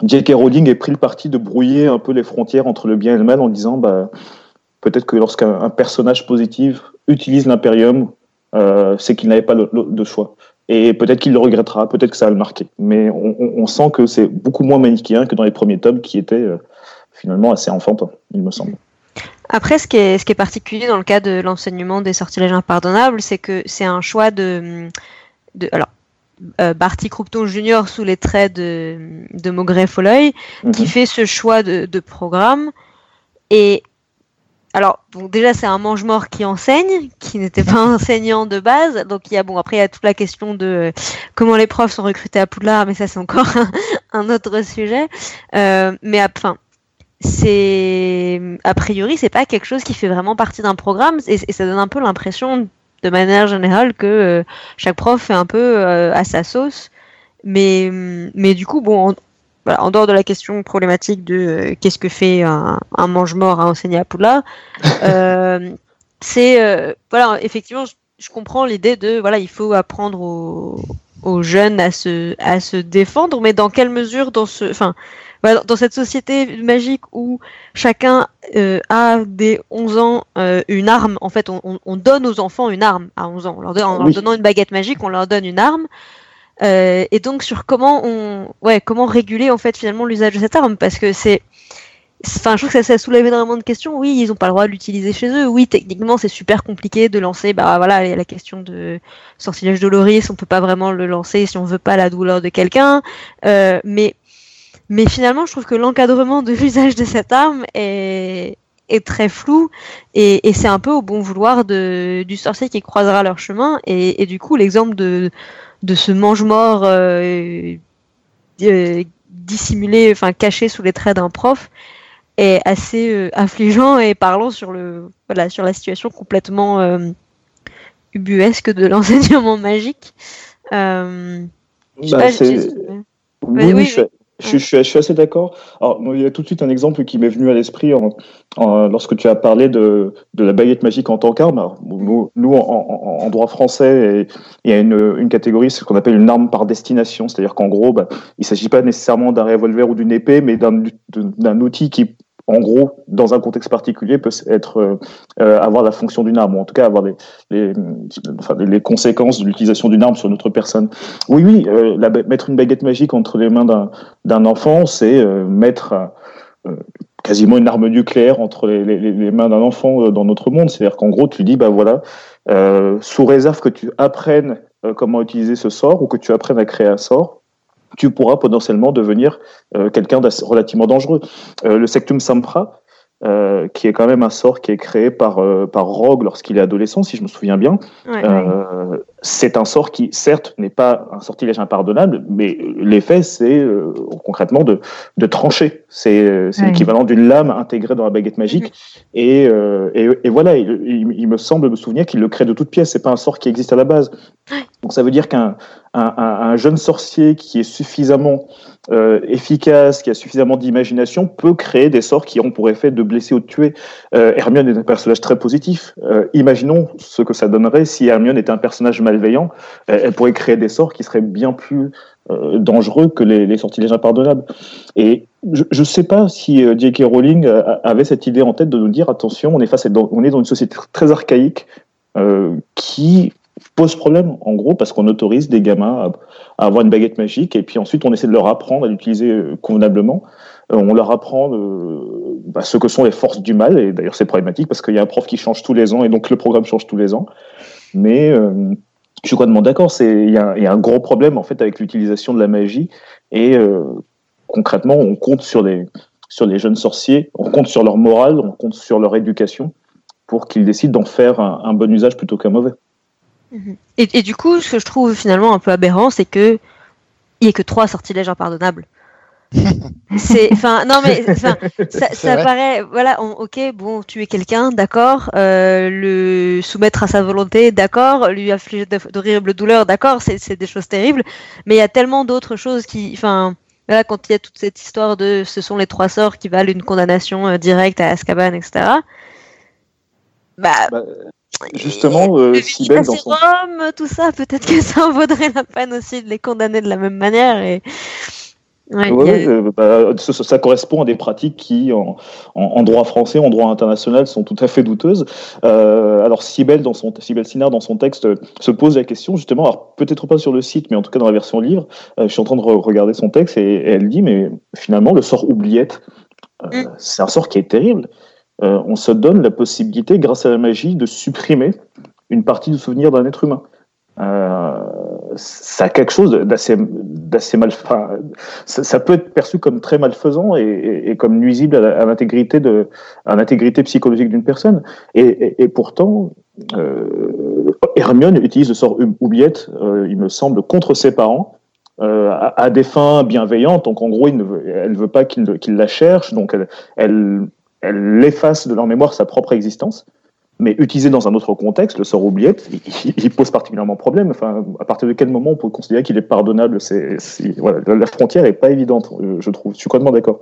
J.K. Rowling ait pris le parti de brouiller un peu les frontières entre le bien et le mal en disant bah, peut-être que lorsqu'un personnage positif utilise l'impérium, euh, c'est qu'il n'avait pas de choix. Et peut-être qu'il le regrettera, peut-être que ça va le marquer. Mais on, sent que c'est beaucoup moins manichéen que dans les premiers tomes qui étaient euh, finalement assez enfantins, il me semble. Après, ce qui, est, ce qui est particulier dans le cas de l'enseignement des sortilèges impardonnables, c'est que c'est un choix de, de. Alors, euh, Barty Croupton Junior sous les traits de, de Folloy, qui mhm. fait ce choix de, de, programme. Et alors, bon, déjà, c'est un mange-mort qui enseigne, qui n'était pas enseignant de base. Donc, il y a, bon, après, il y a toute la question de euh, comment les profs sont recrutés à Poudlard, mais ça, c'est encore un, autre sujet. Euh, mais, enfin, c'est, a priori, c'est pas quelque chose qui fait vraiment partie d'un programme et, et ça donne un peu l'impression de manière générale que euh, chaque prof fait un peu euh, à sa sauce. Mais, mais du coup, bon, en, voilà, en dehors de la question problématique de euh, qu'est-ce que fait un, un mange-mort à enseigner à Poudlard, c'est voilà, effectivement, je, comprends l'idée de voilà, il faut apprendre aux, jeunes à se à se défendre, mais dans quelle mesure dans ce, enfin, dans cette société magique où chacun a dès 11 ans une arme, en fait, on, donne aux enfants une arme à 11 ans. leur, en leur donnant une baguette magique, on leur donne une arme. Euh, et donc sur comment on, ouais, comment réguler en fait finalement l'usage de cette arme, parce que c'est, enfin, je trouve que ça, ça soulève énormément de questions. Oui, ils n'ont pas le droit de l'utiliser chez eux. Oui, techniquement, c'est super compliqué de lancer. Bah voilà, il y a la question de sortilège doloris, on peut pas vraiment le lancer si on veut pas la douleur de quelqu'un. Euh, mais mais finalement, je trouve que l'encadrement de l'usage de cette arme est est très flou et, et c'est un peu au bon vouloir de, du sorcier qui croisera leur chemin. Et, et du coup l'exemple de de ce mange-mort euh, euh, dissimulé, enfin caché sous les traits d'un prof, est assez euh, affligeant et parlant sur le voilà sur la situation complètement ubuesque de l'enseignement magique. Euh, bah, oui, oui, je, je, suis assez d'accord. Alors, il y a tout de suite un exemple qui m'est venu à l'esprit en, lorsque tu as parlé de, de la baguette magique en tant qu'arme. Nous, nous en, en, droit français, il y a une, une catégorie, ce qu'on appelle une arme par destination. C'est-à-dire qu'en gros, bah, il ne s'agit pas nécessairement d'un revolver ou d'une épée, mais d'un outil qui en gros, dans un contexte particulier, peut être euh, euh, avoir la fonction d'une arme, ou en tout cas avoir les, les, les conséquences de l'utilisation d'une arme sur notre personne. Oui, oui, euh, mettre une baguette magique entre les mains d'un enfant, c'est mettre quasiment une arme nucléaire entre les, les mains d'un enfant dans notre monde. C'est-à-dire qu'en gros, tu dis, bah voilà, sous réserve que tu apprennes comment utiliser ce sort ou que tu apprennes à créer un sort, tu pourras potentiellement devenir euh, quelqu'un de relativement dangereux. Euh, le sectum sempra, euh, qui est quand même un sort qui est créé par, euh, par Rogue lorsqu'il est adolescent, si je me souviens bien. Euh, c'est un sort qui, certes, n'est pas un sortilège impardonnable, mais l'effet, c'est euh, concrètement de, de trancher. C'est l'équivalent d'une lame intégrée dans la baguette magique. Et, et, et, voilà, il, il, me semble me souvenir qu'il le crée de toutes pièces. C'est pas un sort qui existe à la base. Donc ça veut dire qu'un un, un, jeune sorcier qui est suffisamment euh, efficace, qui a suffisamment d'imagination, peut créer des sorts qui ont pour effet de blesser ou de tuer. Euh, Hermione est un personnage très positif. Euh, imaginons ce que ça donnerait si Hermione était un personnage. Euh, elle pourrait créer des sorts qui seraient bien plus euh, dangereux que les, les sortilèges impardonnables. Et je ne sais pas si J.K. Rowling avait cette idée en tête de nous dire attention, on est face on est dans une société très archaïque qui pose problème, en gros, parce qu'on autorise des gamins à, avoir une baguette magique, et puis ensuite on essaie de leur apprendre à l'utiliser euh, convenablement. Euh, on leur apprend euh, bah, ce que sont les forces du mal, et d'ailleurs c'est problématique parce qu'il y a un prof qui change tous les ans, et donc le programme change tous les ans. Mais je suis complètement d'accord, il y, a, un gros problème en fait avec l'utilisation de la magie, et concrètement on compte sur les, sur les jeunes sorciers, on compte sur leur morale, on compte sur leur éducation pour qu'ils décident d'en faire un, bon usage plutôt qu'un mauvais. Mhm. Et, du coup, ce que je trouve finalement un peu aberrant, c'est que il n'y a que trois sortilèges impardonnables. C'est, enfin, non mais, ça, ça paraît, voilà, ok, bon, tuer quelqu'un, d'accord, euh, le soumettre à sa volonté, d'accord, lui affliger d'horribles douleurs, d'accord, c'est des choses terribles, mais il y a tellement d'autres choses qui, enfin, voilà, quand il y a toute cette histoire de, ce sont les trois sorts qui valent une condamnation euh, directe à Azkaban, etc. bah, bah Justement, euh, Sibel dans son... tout ça, peut-être que ça en vaudrait la peine aussi de les condamner de la même manière. Et... Euh, bah, ça, correspond à des pratiques qui, en, en, droit français, en droit international, sont tout à fait douteuses. Euh, alors, Sibel, dans son, Sibel Sinard, dans son texte, se pose la question, justement, alors peut-être pas sur le site, mais en tout cas dans la version livre, euh, je suis en train de regarder son texte et, elle dit, mais finalement, le sort oubliette, euh, mm. c'est un sort qui est terrible. Euh, on se donne la possibilité, grâce à la magie, de supprimer une partie du souvenir d'un être humain. Euh, ça a quelque chose d'assez mal ça, peut être perçu comme très malfaisant et, comme nuisible à l'intégrité psychologique d'une personne. Et, pourtant euh, Hermione utilise le sort oubliette il me semble contre ses parents à, des fins bienveillantes. Donc en gros il ne veut, elle pas qu'il la cherche. Donc elle elle efface de leur mémoire sa propre existence, mais utilisé dans un autre contexte, le sort oubliette, il, pose particulièrement problème. Enfin, à partir de quel moment on peut considérer qu'il est pardonnable c'est, voilà, La frontière est pas évidente, euh, je trouve. Je suis complètement d'accord.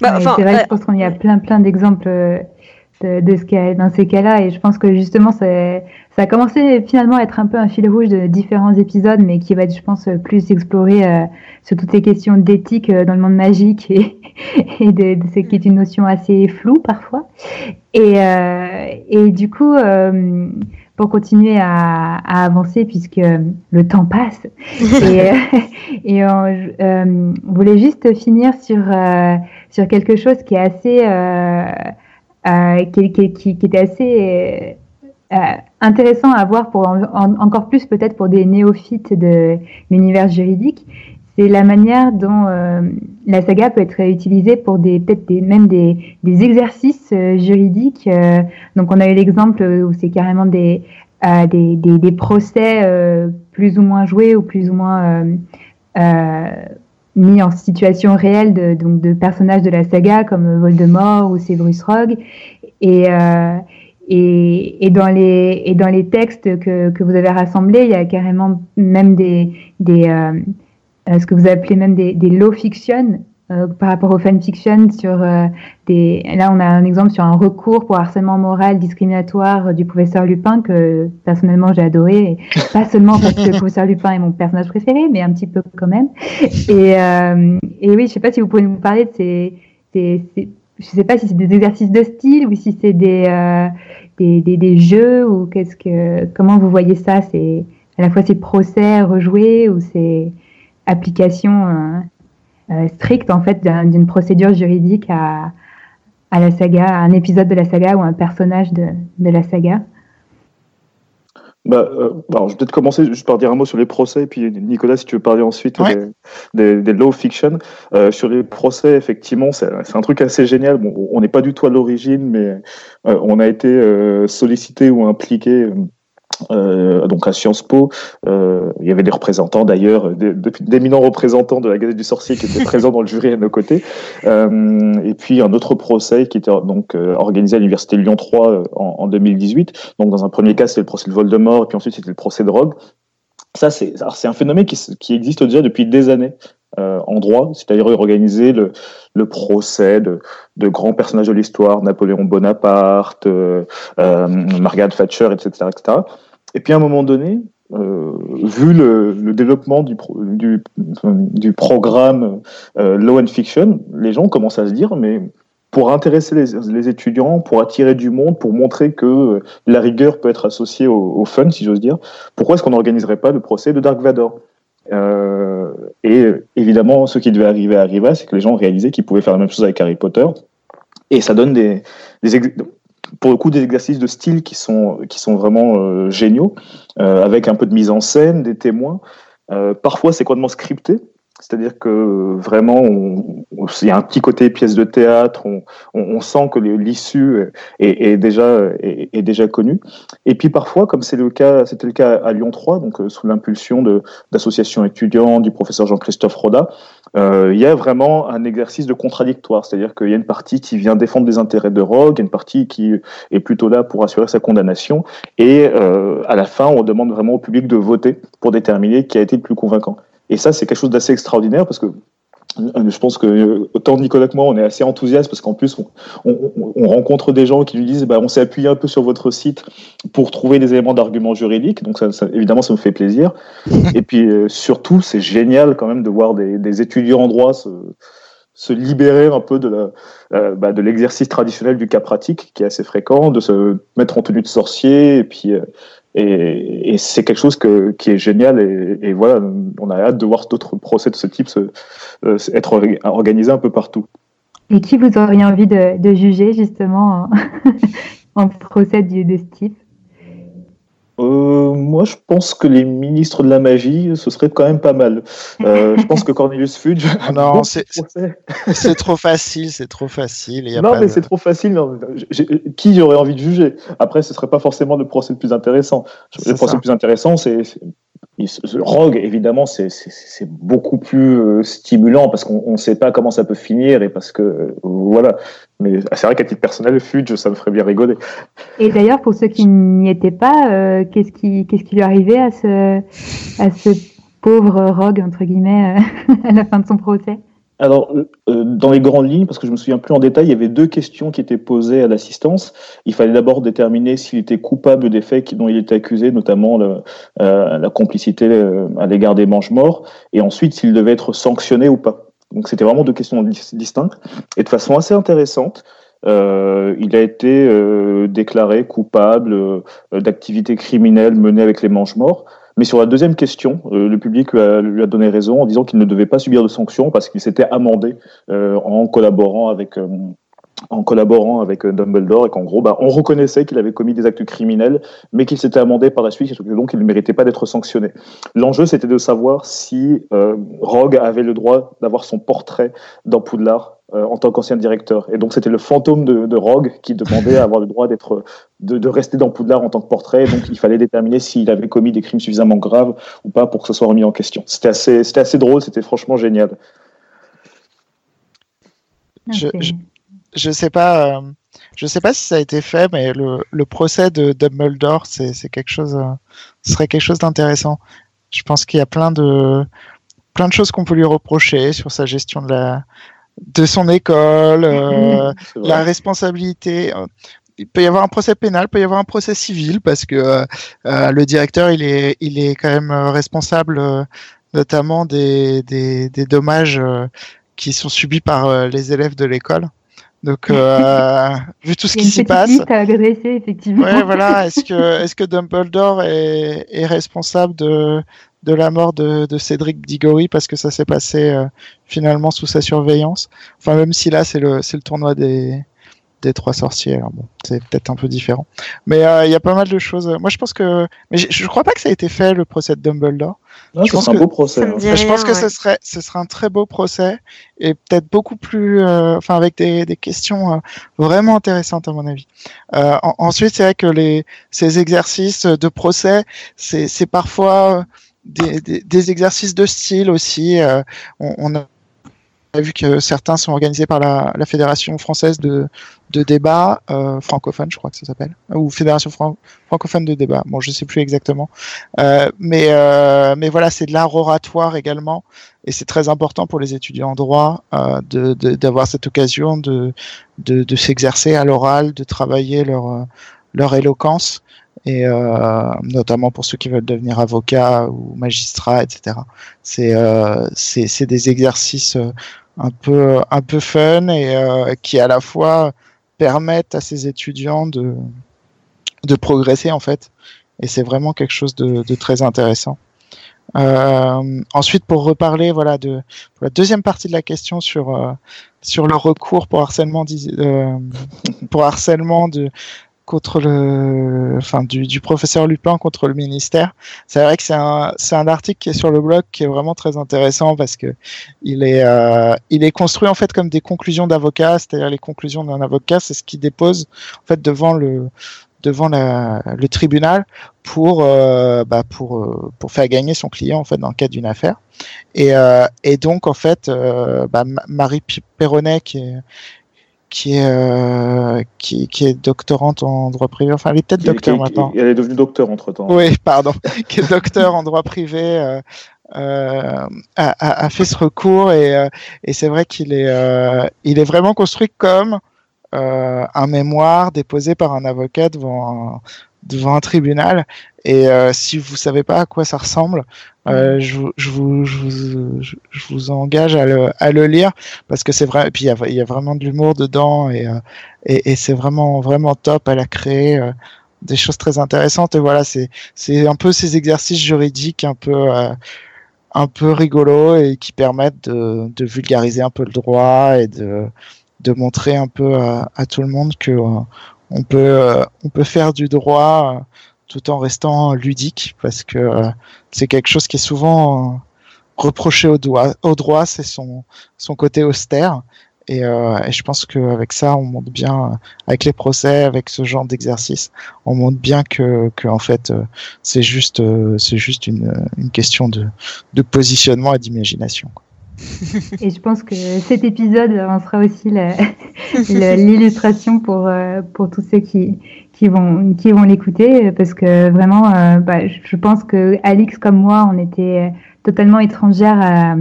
Bah, c'est vrai, je pense qu'il y a plein, plein d'exemples. Euh, de, ce qu'il dans ces cas-là. Et je pense que justement, ça, ça a commencé finalement à être un peu un fil rouge de différents épisodes, mais qui va être, je pense, plus exploré euh, sur toutes les questions d'éthique euh, dans le monde magique et, et de, de, ce qui est une notion assez floue parfois. Et, euh, et du coup, euh, pour continuer à, à, avancer, puisque le temps passe, et, et on, voulait juste finir sur, sur quelque chose qui est assez euh, qui, qui, qui, qui, était assez euh, intéressant à voir pour encore plus peut-être pour des néophytes de l'univers juridique. C'est la manière dont euh, la saga peut être utilisée pour des peut-être des, même des, des exercices euh, juridiques. donc on a eu l'exemple où c'est carrément des, des, des, des, procès plus ou moins joués ou plus ou moins mis en situation réelle de, donc de personnages de la saga comme Voldemort ou Severus Rogue. Et, euh, et, et, dans les, et dans les textes que, que vous avez rassemblés, il y a carrément même des, des euh, euh ce que vous appelez même des, des law fiction euh, par rapport au fanfiction sur euh, des là on a un exemple sur un recours pour harcèlement moral discriminatoire du professeur Lupin que personnellement j'ai adoré. Pas seulement parce que le professeur Lupin est mon personnage préféré mais un petit peu quand même. Et, euh, et oui je sais pas si vous pouvez nous parler de ces, ces, ces je sais pas si c'est des exercices de style ou si c'est des, des, des, des, jeux ou qu'est-ce que comment vous voyez ça? C'est à la fois ces procès rejoués ou ces applications euh, stricte en fait d'une procédure juridique à, à la saga, à un épisode de la saga ou un personnage de, de la saga bah, euh, alors, je vais peut-être commencer juste par dire un mot sur les procès, et puis Nicolas, si tu veux parler ensuite des, des, des, law fiction. Euh, sur les procès, effectivement, c'est un truc assez génial. Bon, on n'est pas du tout à l'origine, mais euh, on a été euh, sollicité ou impliqué euh, donc à Sciences Po, euh, il y avait des représentants d'ailleurs, d'éminents représentants de la Gazette du Sorcier qui étaient présents dans le jury à nos côtés. Euh, et puis un autre procès qui était donc organisé à l'université Lyon 3 euh, en, en, 2018. Donc dans un premier cas c'était le procès de Voldemort et puis ensuite c'était le procès de Rogue. Ça c'est un phénomène qui existe déjà depuis des années. Euh, en droit, c'est-à-dire organiser le, procès de, grands personnages de l'histoire, Napoléon Bonaparte, euh, Margaret Thatcher, etc., etc. Et puis à un moment donné, euh, vu le, développement du, programme euh, Law and Fiction, les gens commencent à se dire, mais pour intéresser les, étudiants, pour attirer du monde, pour montrer que euh, la rigueur peut être associée au, au fun, si j'ose dire, pourquoi est-ce qu'on n'organiserait pas le procès de Dark Vador? Euh, Et évidemment, ce qui devait arriver arriva, c'est que les gens réalisé qu'ils pouvaient faire la même chose avec Harry Potter. Et ça donne des, des pour le coup des exercices de style qui sont qui sont vraiment euh, géniaux, euh, avec un peu de mise en scène, des témoins. Euh, parfois c'est complètement scripté, c'est-à-dire que vraiment, il y a un petit côté pièce de théâtre, on, sent que l'issue est, déjà connue. Et puis parfois, comme c'était le cas à Lyon 3, donc euh, sous l'impulsion d'associations étudiantes du professeur Jean-Christophe Roda, euh, il y a vraiment un exercice de contradictoire, c'est-à-dire qu'il y a une partie qui vient défendre les intérêts de Rogue, une partie qui est plutôt là pour assurer sa condamnation, et euh, à la fin, on demande vraiment au public de voter pour déterminer qui a été le plus convaincant. Et ça, c'est quelque chose d'assez extraordinaire parce que euh, je pense que autant Nicolas que moi, on est assez enthousiaste parce qu'en plus, on, on, on, rencontre des gens qui lui disent bah, on s'est appuyé un peu sur votre site pour trouver des éléments d'argument juridique. Donc, ça, ça, évidemment, ça me fait plaisir. Et puis, euh, surtout, c'est génial quand même de voir des, des étudiants en droit se, se libérer un peu de la, euh, bah, de l'exercice traditionnel du cas pratique qui est assez fréquent, de se mettre en tenue de sorcier et puis euh, et, c'est quelque chose qui est génial et, voilà, on a hâte de voir d'autres procès de ce type euh, être organisés un peu partout. Et qui vous auriez envie de, juger justement en, procès de ce type? Euh, moi, je pense que les ministres de la magie, ce serait quand même pas mal. Euh, je pense que Cornelius Fudge. non, c'est trop facile, c'est trop facile. Y a non, mais de... c'est trop facile. Non, qui j'aurais envie de juger? Après, ce serait pas forcément le procès le plus intéressant. Le procès ça. le plus intéressant, c'est Rogue, évidemment, c'est beaucoup plus euh, stimulant parce qu'on ne sait pas comment ça peut finir et parce que euh, voilà. Mais c'est vrai qu'à titre personnel, Fudge, ça me ferait bien rigoler. Et d'ailleurs, pour ceux qui n'y étaient pas, euh, qu'est-ce qui, qu'est-ce qui lui arrivait à ce, à ce pauvre Rogue entre guillemets à la fin de son procès? Alors, euh, dans les grandes lignes, parce que je me souviens plus en détail, il y avait deux questions qui étaient posées à l'assistance. Il fallait d'abord déterminer s'il était coupable des faits dont il était accusé, notamment le, euh, la complicité euh, à l'égard des mange-morts, et ensuite s'il devait être sanctionné ou pas. Donc, c'était vraiment deux questions distinctes. Et de façon assez intéressante, euh, il a été euh, déclaré coupable euh, d'activités criminelles menées avec les mange-morts. Mais sur la deuxième question, euh, le public lui a, lui a, donné raison en disant qu'il ne devait pas subir de sanctions parce qu'il s'était amendé euh, en collaborant avec euh, en collaborant avec Dumbledore et qu'en gros, bah, on reconnaissait qu'il avait commis des actes criminels, mais qu'il s'était amendé par la suite et donc il ne méritait pas d'être sanctionné. L'enjeu, c'était de savoir si Rogue avait le droit d'avoir son portrait dans Poudlard euh, en tant qu'ancien directeur. Et donc c'était le fantôme de, Rogue qui demandait à avoir le droit d'être, de, rester dans Poudlard en tant que portrait. Donc il fallait déterminer s'il avait commis des crimes suffisamment graves ou pas pour que ce soit remis en question. C'était assez, c'était assez drôle, c'était franchement génial. Je, sais pas, euh, je sais pas si ça a été fait, mais le, le procès de Dumbledore, c'est, quelque chose, euh, ce serait quelque chose d'intéressant. Je pense qu'il y a plein de, plein de choses qu'on peut lui reprocher sur sa gestion de la, de son école, euh, la responsabilité. Euh, il peut y avoir un procès pénal, il peut y avoir un procès civil parce que euh, le directeur il est il est quand même responsable notamment des, des, des dommages qui sont subis par les élèves de l'école. Donc, euh, vu tout ce qui s'y passe. À adresser, effectivement. Ouais, voilà. Est-ce que, est-ce que Dumbledore est, est responsable de, de la mort de, de Cédric Diggory parce que ça s'est passé euh, finalement sous sa surveillance? Enfin, même si là, c'est le, c'est le tournoi des, des trois sorciers. bon, c'est peut-être un peu différent. Mais euh, il y a pas mal de choses. Moi, je pense que. Mais je, je, crois pas que ça a été fait, le procès de Dumbledore. Non, je pense un beau procès. Hein. Je pense que ce, serait, ce serait un très beau procès et peut-être beaucoup plus. Euh, enfin, avec des, des questions vraiment intéressantes, à mon avis. En, ensuite, c'est vrai que les, ces exercices de procès, c'est, c'est parfois des, des, des, exercices de style aussi. Euh, on, on, a vu que certains sont organisés par la, la Fédération française de, de débat euh, francophone, je crois que ça s'appelle, ou Fédération fran francophone de débat. Bon, je sais plus exactement, euh, mais euh, mais voilà, c'est de l'art oratoire également, et c'est très important pour les étudiants en droit euh, d'avoir de, cette occasion de de, de s'exercer à l'oral, de travailler leur leur éloquence et euh, notamment pour ceux qui veulent devenir avocat ou magistrat, etc. C'est euh, c'est des exercices euh, un peu un peu fun et qui à la fois permettent à ces étudiants de de progresser en fait. Et c'est vraiment quelque chose de, de très intéressant. Euh, ensuite, pour reparler, voilà, de pour la deuxième partie de la question sur euh, sur le recours pour harcèlement, euh, pour harcèlement de contre le, enfin du, du, professeur Lupin contre le ministère. C'est vrai que c'est un, c'est un article qui est sur le blog qui est vraiment très intéressant parce que il est, euh, il est construit en fait comme des conclusions d'avocat, c'est-à-dire les conclusions d'un avocat, c'est ce qu'il dépose en fait devant le, devant la, le tribunal pour, euh, bah pour, euh, pour faire gagner son client en fait dans le cadre d'une affaire. Et, euh, et donc en fait, euh, bah, Marie Perronnet qui est qui est, euh, qui, qui, est doctorante en droit privé. Enfin, elle est peut-être docteur maintenant. Elle est devenue docteur entre temps. Oui, pardon. qui est docteur en droit privé. Euh, euh, a, a, fait ce recours et, et c'est vrai qu'il est, il est vraiment construit comme un mémoire déposé par un avocat devant un, devant un tribunal. Et euh, si vous savez pas à quoi ça ressemble, euh, je, je, vous, je, vous, je, vous engage à le, à le lire parce que c'est vrai. Et puis il y a, y a, vraiment de l'humour dedans et, euh, et, et c'est vraiment vraiment top. Elle a créé des choses très intéressantes. Et voilà, c'est c'est un peu ces exercices juridiques un peu un peu rigolos et qui permettent de, de vulgariser un peu le droit et de de montrer un peu à, à tout le monde que euh, on peut euh, on peut faire du droit euh, tout en restant ludique parce que euh, c'est quelque chose qui est souvent reproché au, doigt, au droit, c'est son son côté austère. Et, euh, et, je pense qu'avec ça, on montre bien, avec les procès, avec ce genre d'exercice, on montre bien que, que en fait, c'est juste, c'est juste une, une question de, de positionnement et d'imagination. Et je pense que cet épisode en sera aussi l'illustration pour, euh, pour tous ceux qui, qui vont, qui vont l'écouter, parce que vraiment, euh, bah, je pense que Alix comme moi, on était totalement étrangères à,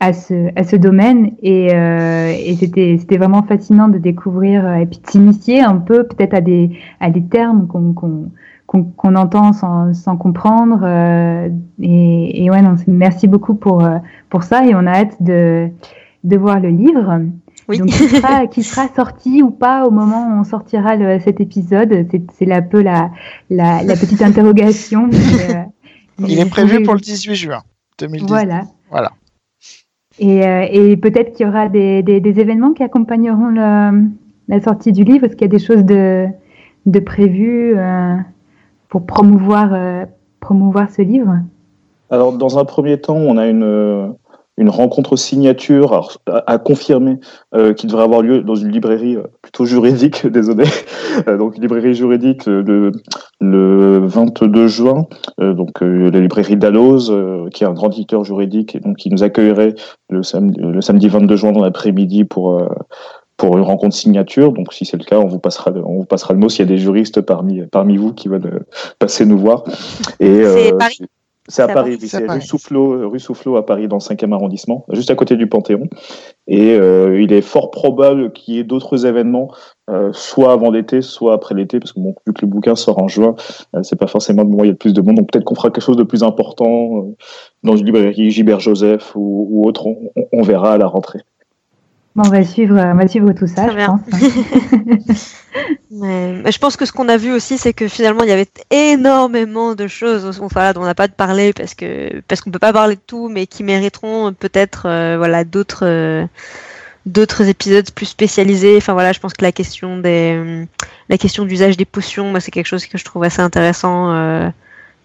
à ce, à ce domaine. Et, euh, c'était, vraiment fascinant de découvrir et puis de s'initier un peu peut-être à des, à des termes qu'on, qu'on, qu'on, entend sans, sans comprendre. Euh, et, et ouais, non, merci beaucoup pour, euh, pour ça et on a hâte de, de voir le livre. Oui. Donc, qui sera, qui sera sorti ou pas au moment où on sortira le, cet épisode. C'est, c'est un peu la, la, la petite interrogation. Il est prévu pour le 18 juin 2010. Voilà. Voilà. Et, euh, et peut-être qu'il y aura des, des, des, événements qui accompagneront le, la sortie du livre. Est-ce qu'il y a des choses de, de prévues euh, pour promouvoir, euh, promouvoir ce livre? Alors, dans un premier temps, on a une, une rencontre signature à, confirmer euh, qui devrait avoir lieu dans une librairie euh, plutôt juridique, désolé, euh, donc une librairie juridique le, le 22 juin, donc la librairie Dalloz, qui est un grand éditeur juridique et donc qui nous accueillerait le le samedi 22 juin dans l'après-midi pour pour une rencontre signature. Donc, si c'est le cas, on vous passera, on vous passera le mot s'il y a des juristes parmi parmi vous qui veulent passer nous voir. Et c'est Paris. C'est à Paris, c'est rue Soufflot, rue Soufflot à Paris, dans le 5e arrondissement, juste à côté du Panthéon. Et euh, il est fort probable qu'il y ait d'autres événements, euh, soit avant l'été, soit après l'été, parce que bon, vu que le bouquin sort en juin, euh, c'est pas forcément le moment où il y a le plus de monde. Donc peut-être qu'on fera quelque chose de plus important euh, dans une librairie Gilbert Joseph ou, ou autre. On, on, verra à la rentrée. Bon, on va suivre, on va suivre tout ça, je pense. Mais, je pense que ce qu'on a vu aussi, c'est que finalement, il y avait énormément de choses enfin, dont on n'a pas de parler parce que parce qu'on peut pas parler de tout, mais qui mériteront peut-être euh, voilà d'autres euh, d'autres épisodes plus spécialisés. Enfin voilà, je pense que la question des la question d'usage des potions, moi, c'est quelque chose que je trouve assez intéressant. Euh,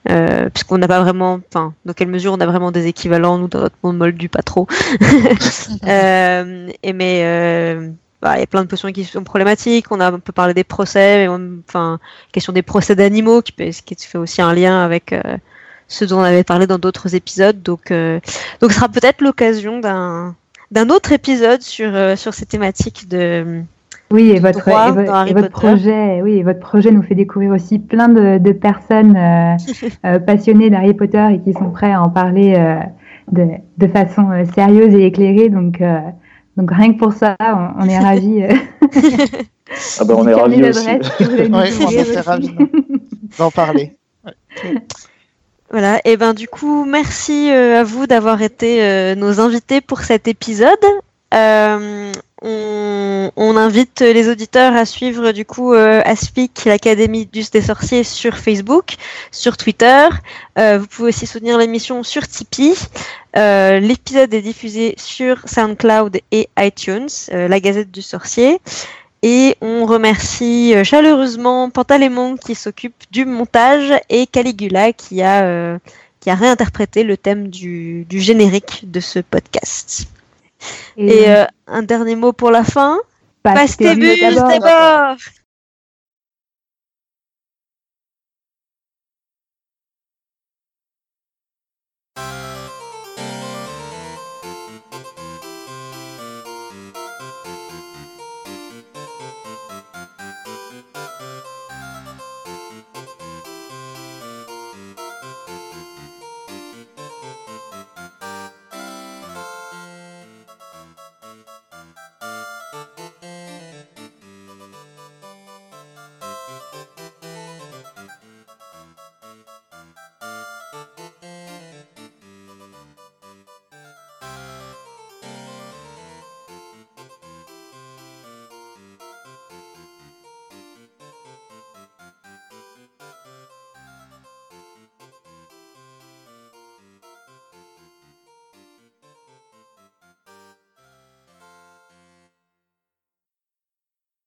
euh, puisqu'on n'a pas vraiment, enfin, dans quelle mesure on a vraiment des équivalents, nous, dans notre monde moldu, pas trop. euh, et mais, euh, bah, il y a plein de potions qui sont problématiques. On a un peu parlé des procès, enfin, question des procès d'animaux, qui, qui fait aussi un lien avec euh, ce dont on avait parlé dans d'autres épisodes. Donc, euh, donc, ce sera peut-être l'occasion d'un d'un autre épisode sur euh, sur ces thématiques de oui, et votre, et, votre projet, oui, et votre projet nous fait découvrir aussi plein de, de personnes passionnées d'Harry Potter et qui sont prêts à en parler de, de façon sérieuse et éclairée. Donc, donc rien que pour ça, on, est ravis. Euh, ah ben on est ravis aussi. on est ravis d'en parler. Voilà, et ben du coup, merci euh, à vous d'avoir été euh, nos invités pour cet épisode. Euh, on, on, invite les auditeurs à suivre du coup euh, Aspic, l'Académie du des sorciers sur Facebook, sur Twitter. Euh, vous pouvez aussi soutenir l'émission sur Tipeee. Euh, L'épisode est diffusé sur SoundCloud et iTunes, euh, la Gazette du Sorcier. Et on remercie chaleureusement Pantalémon qui s'occupe du montage et Caligula qui a, qui a réinterprété le thème du, du générique de ce podcast. Et, euh, un dernier mot pour la fin? Pastébus d'abord.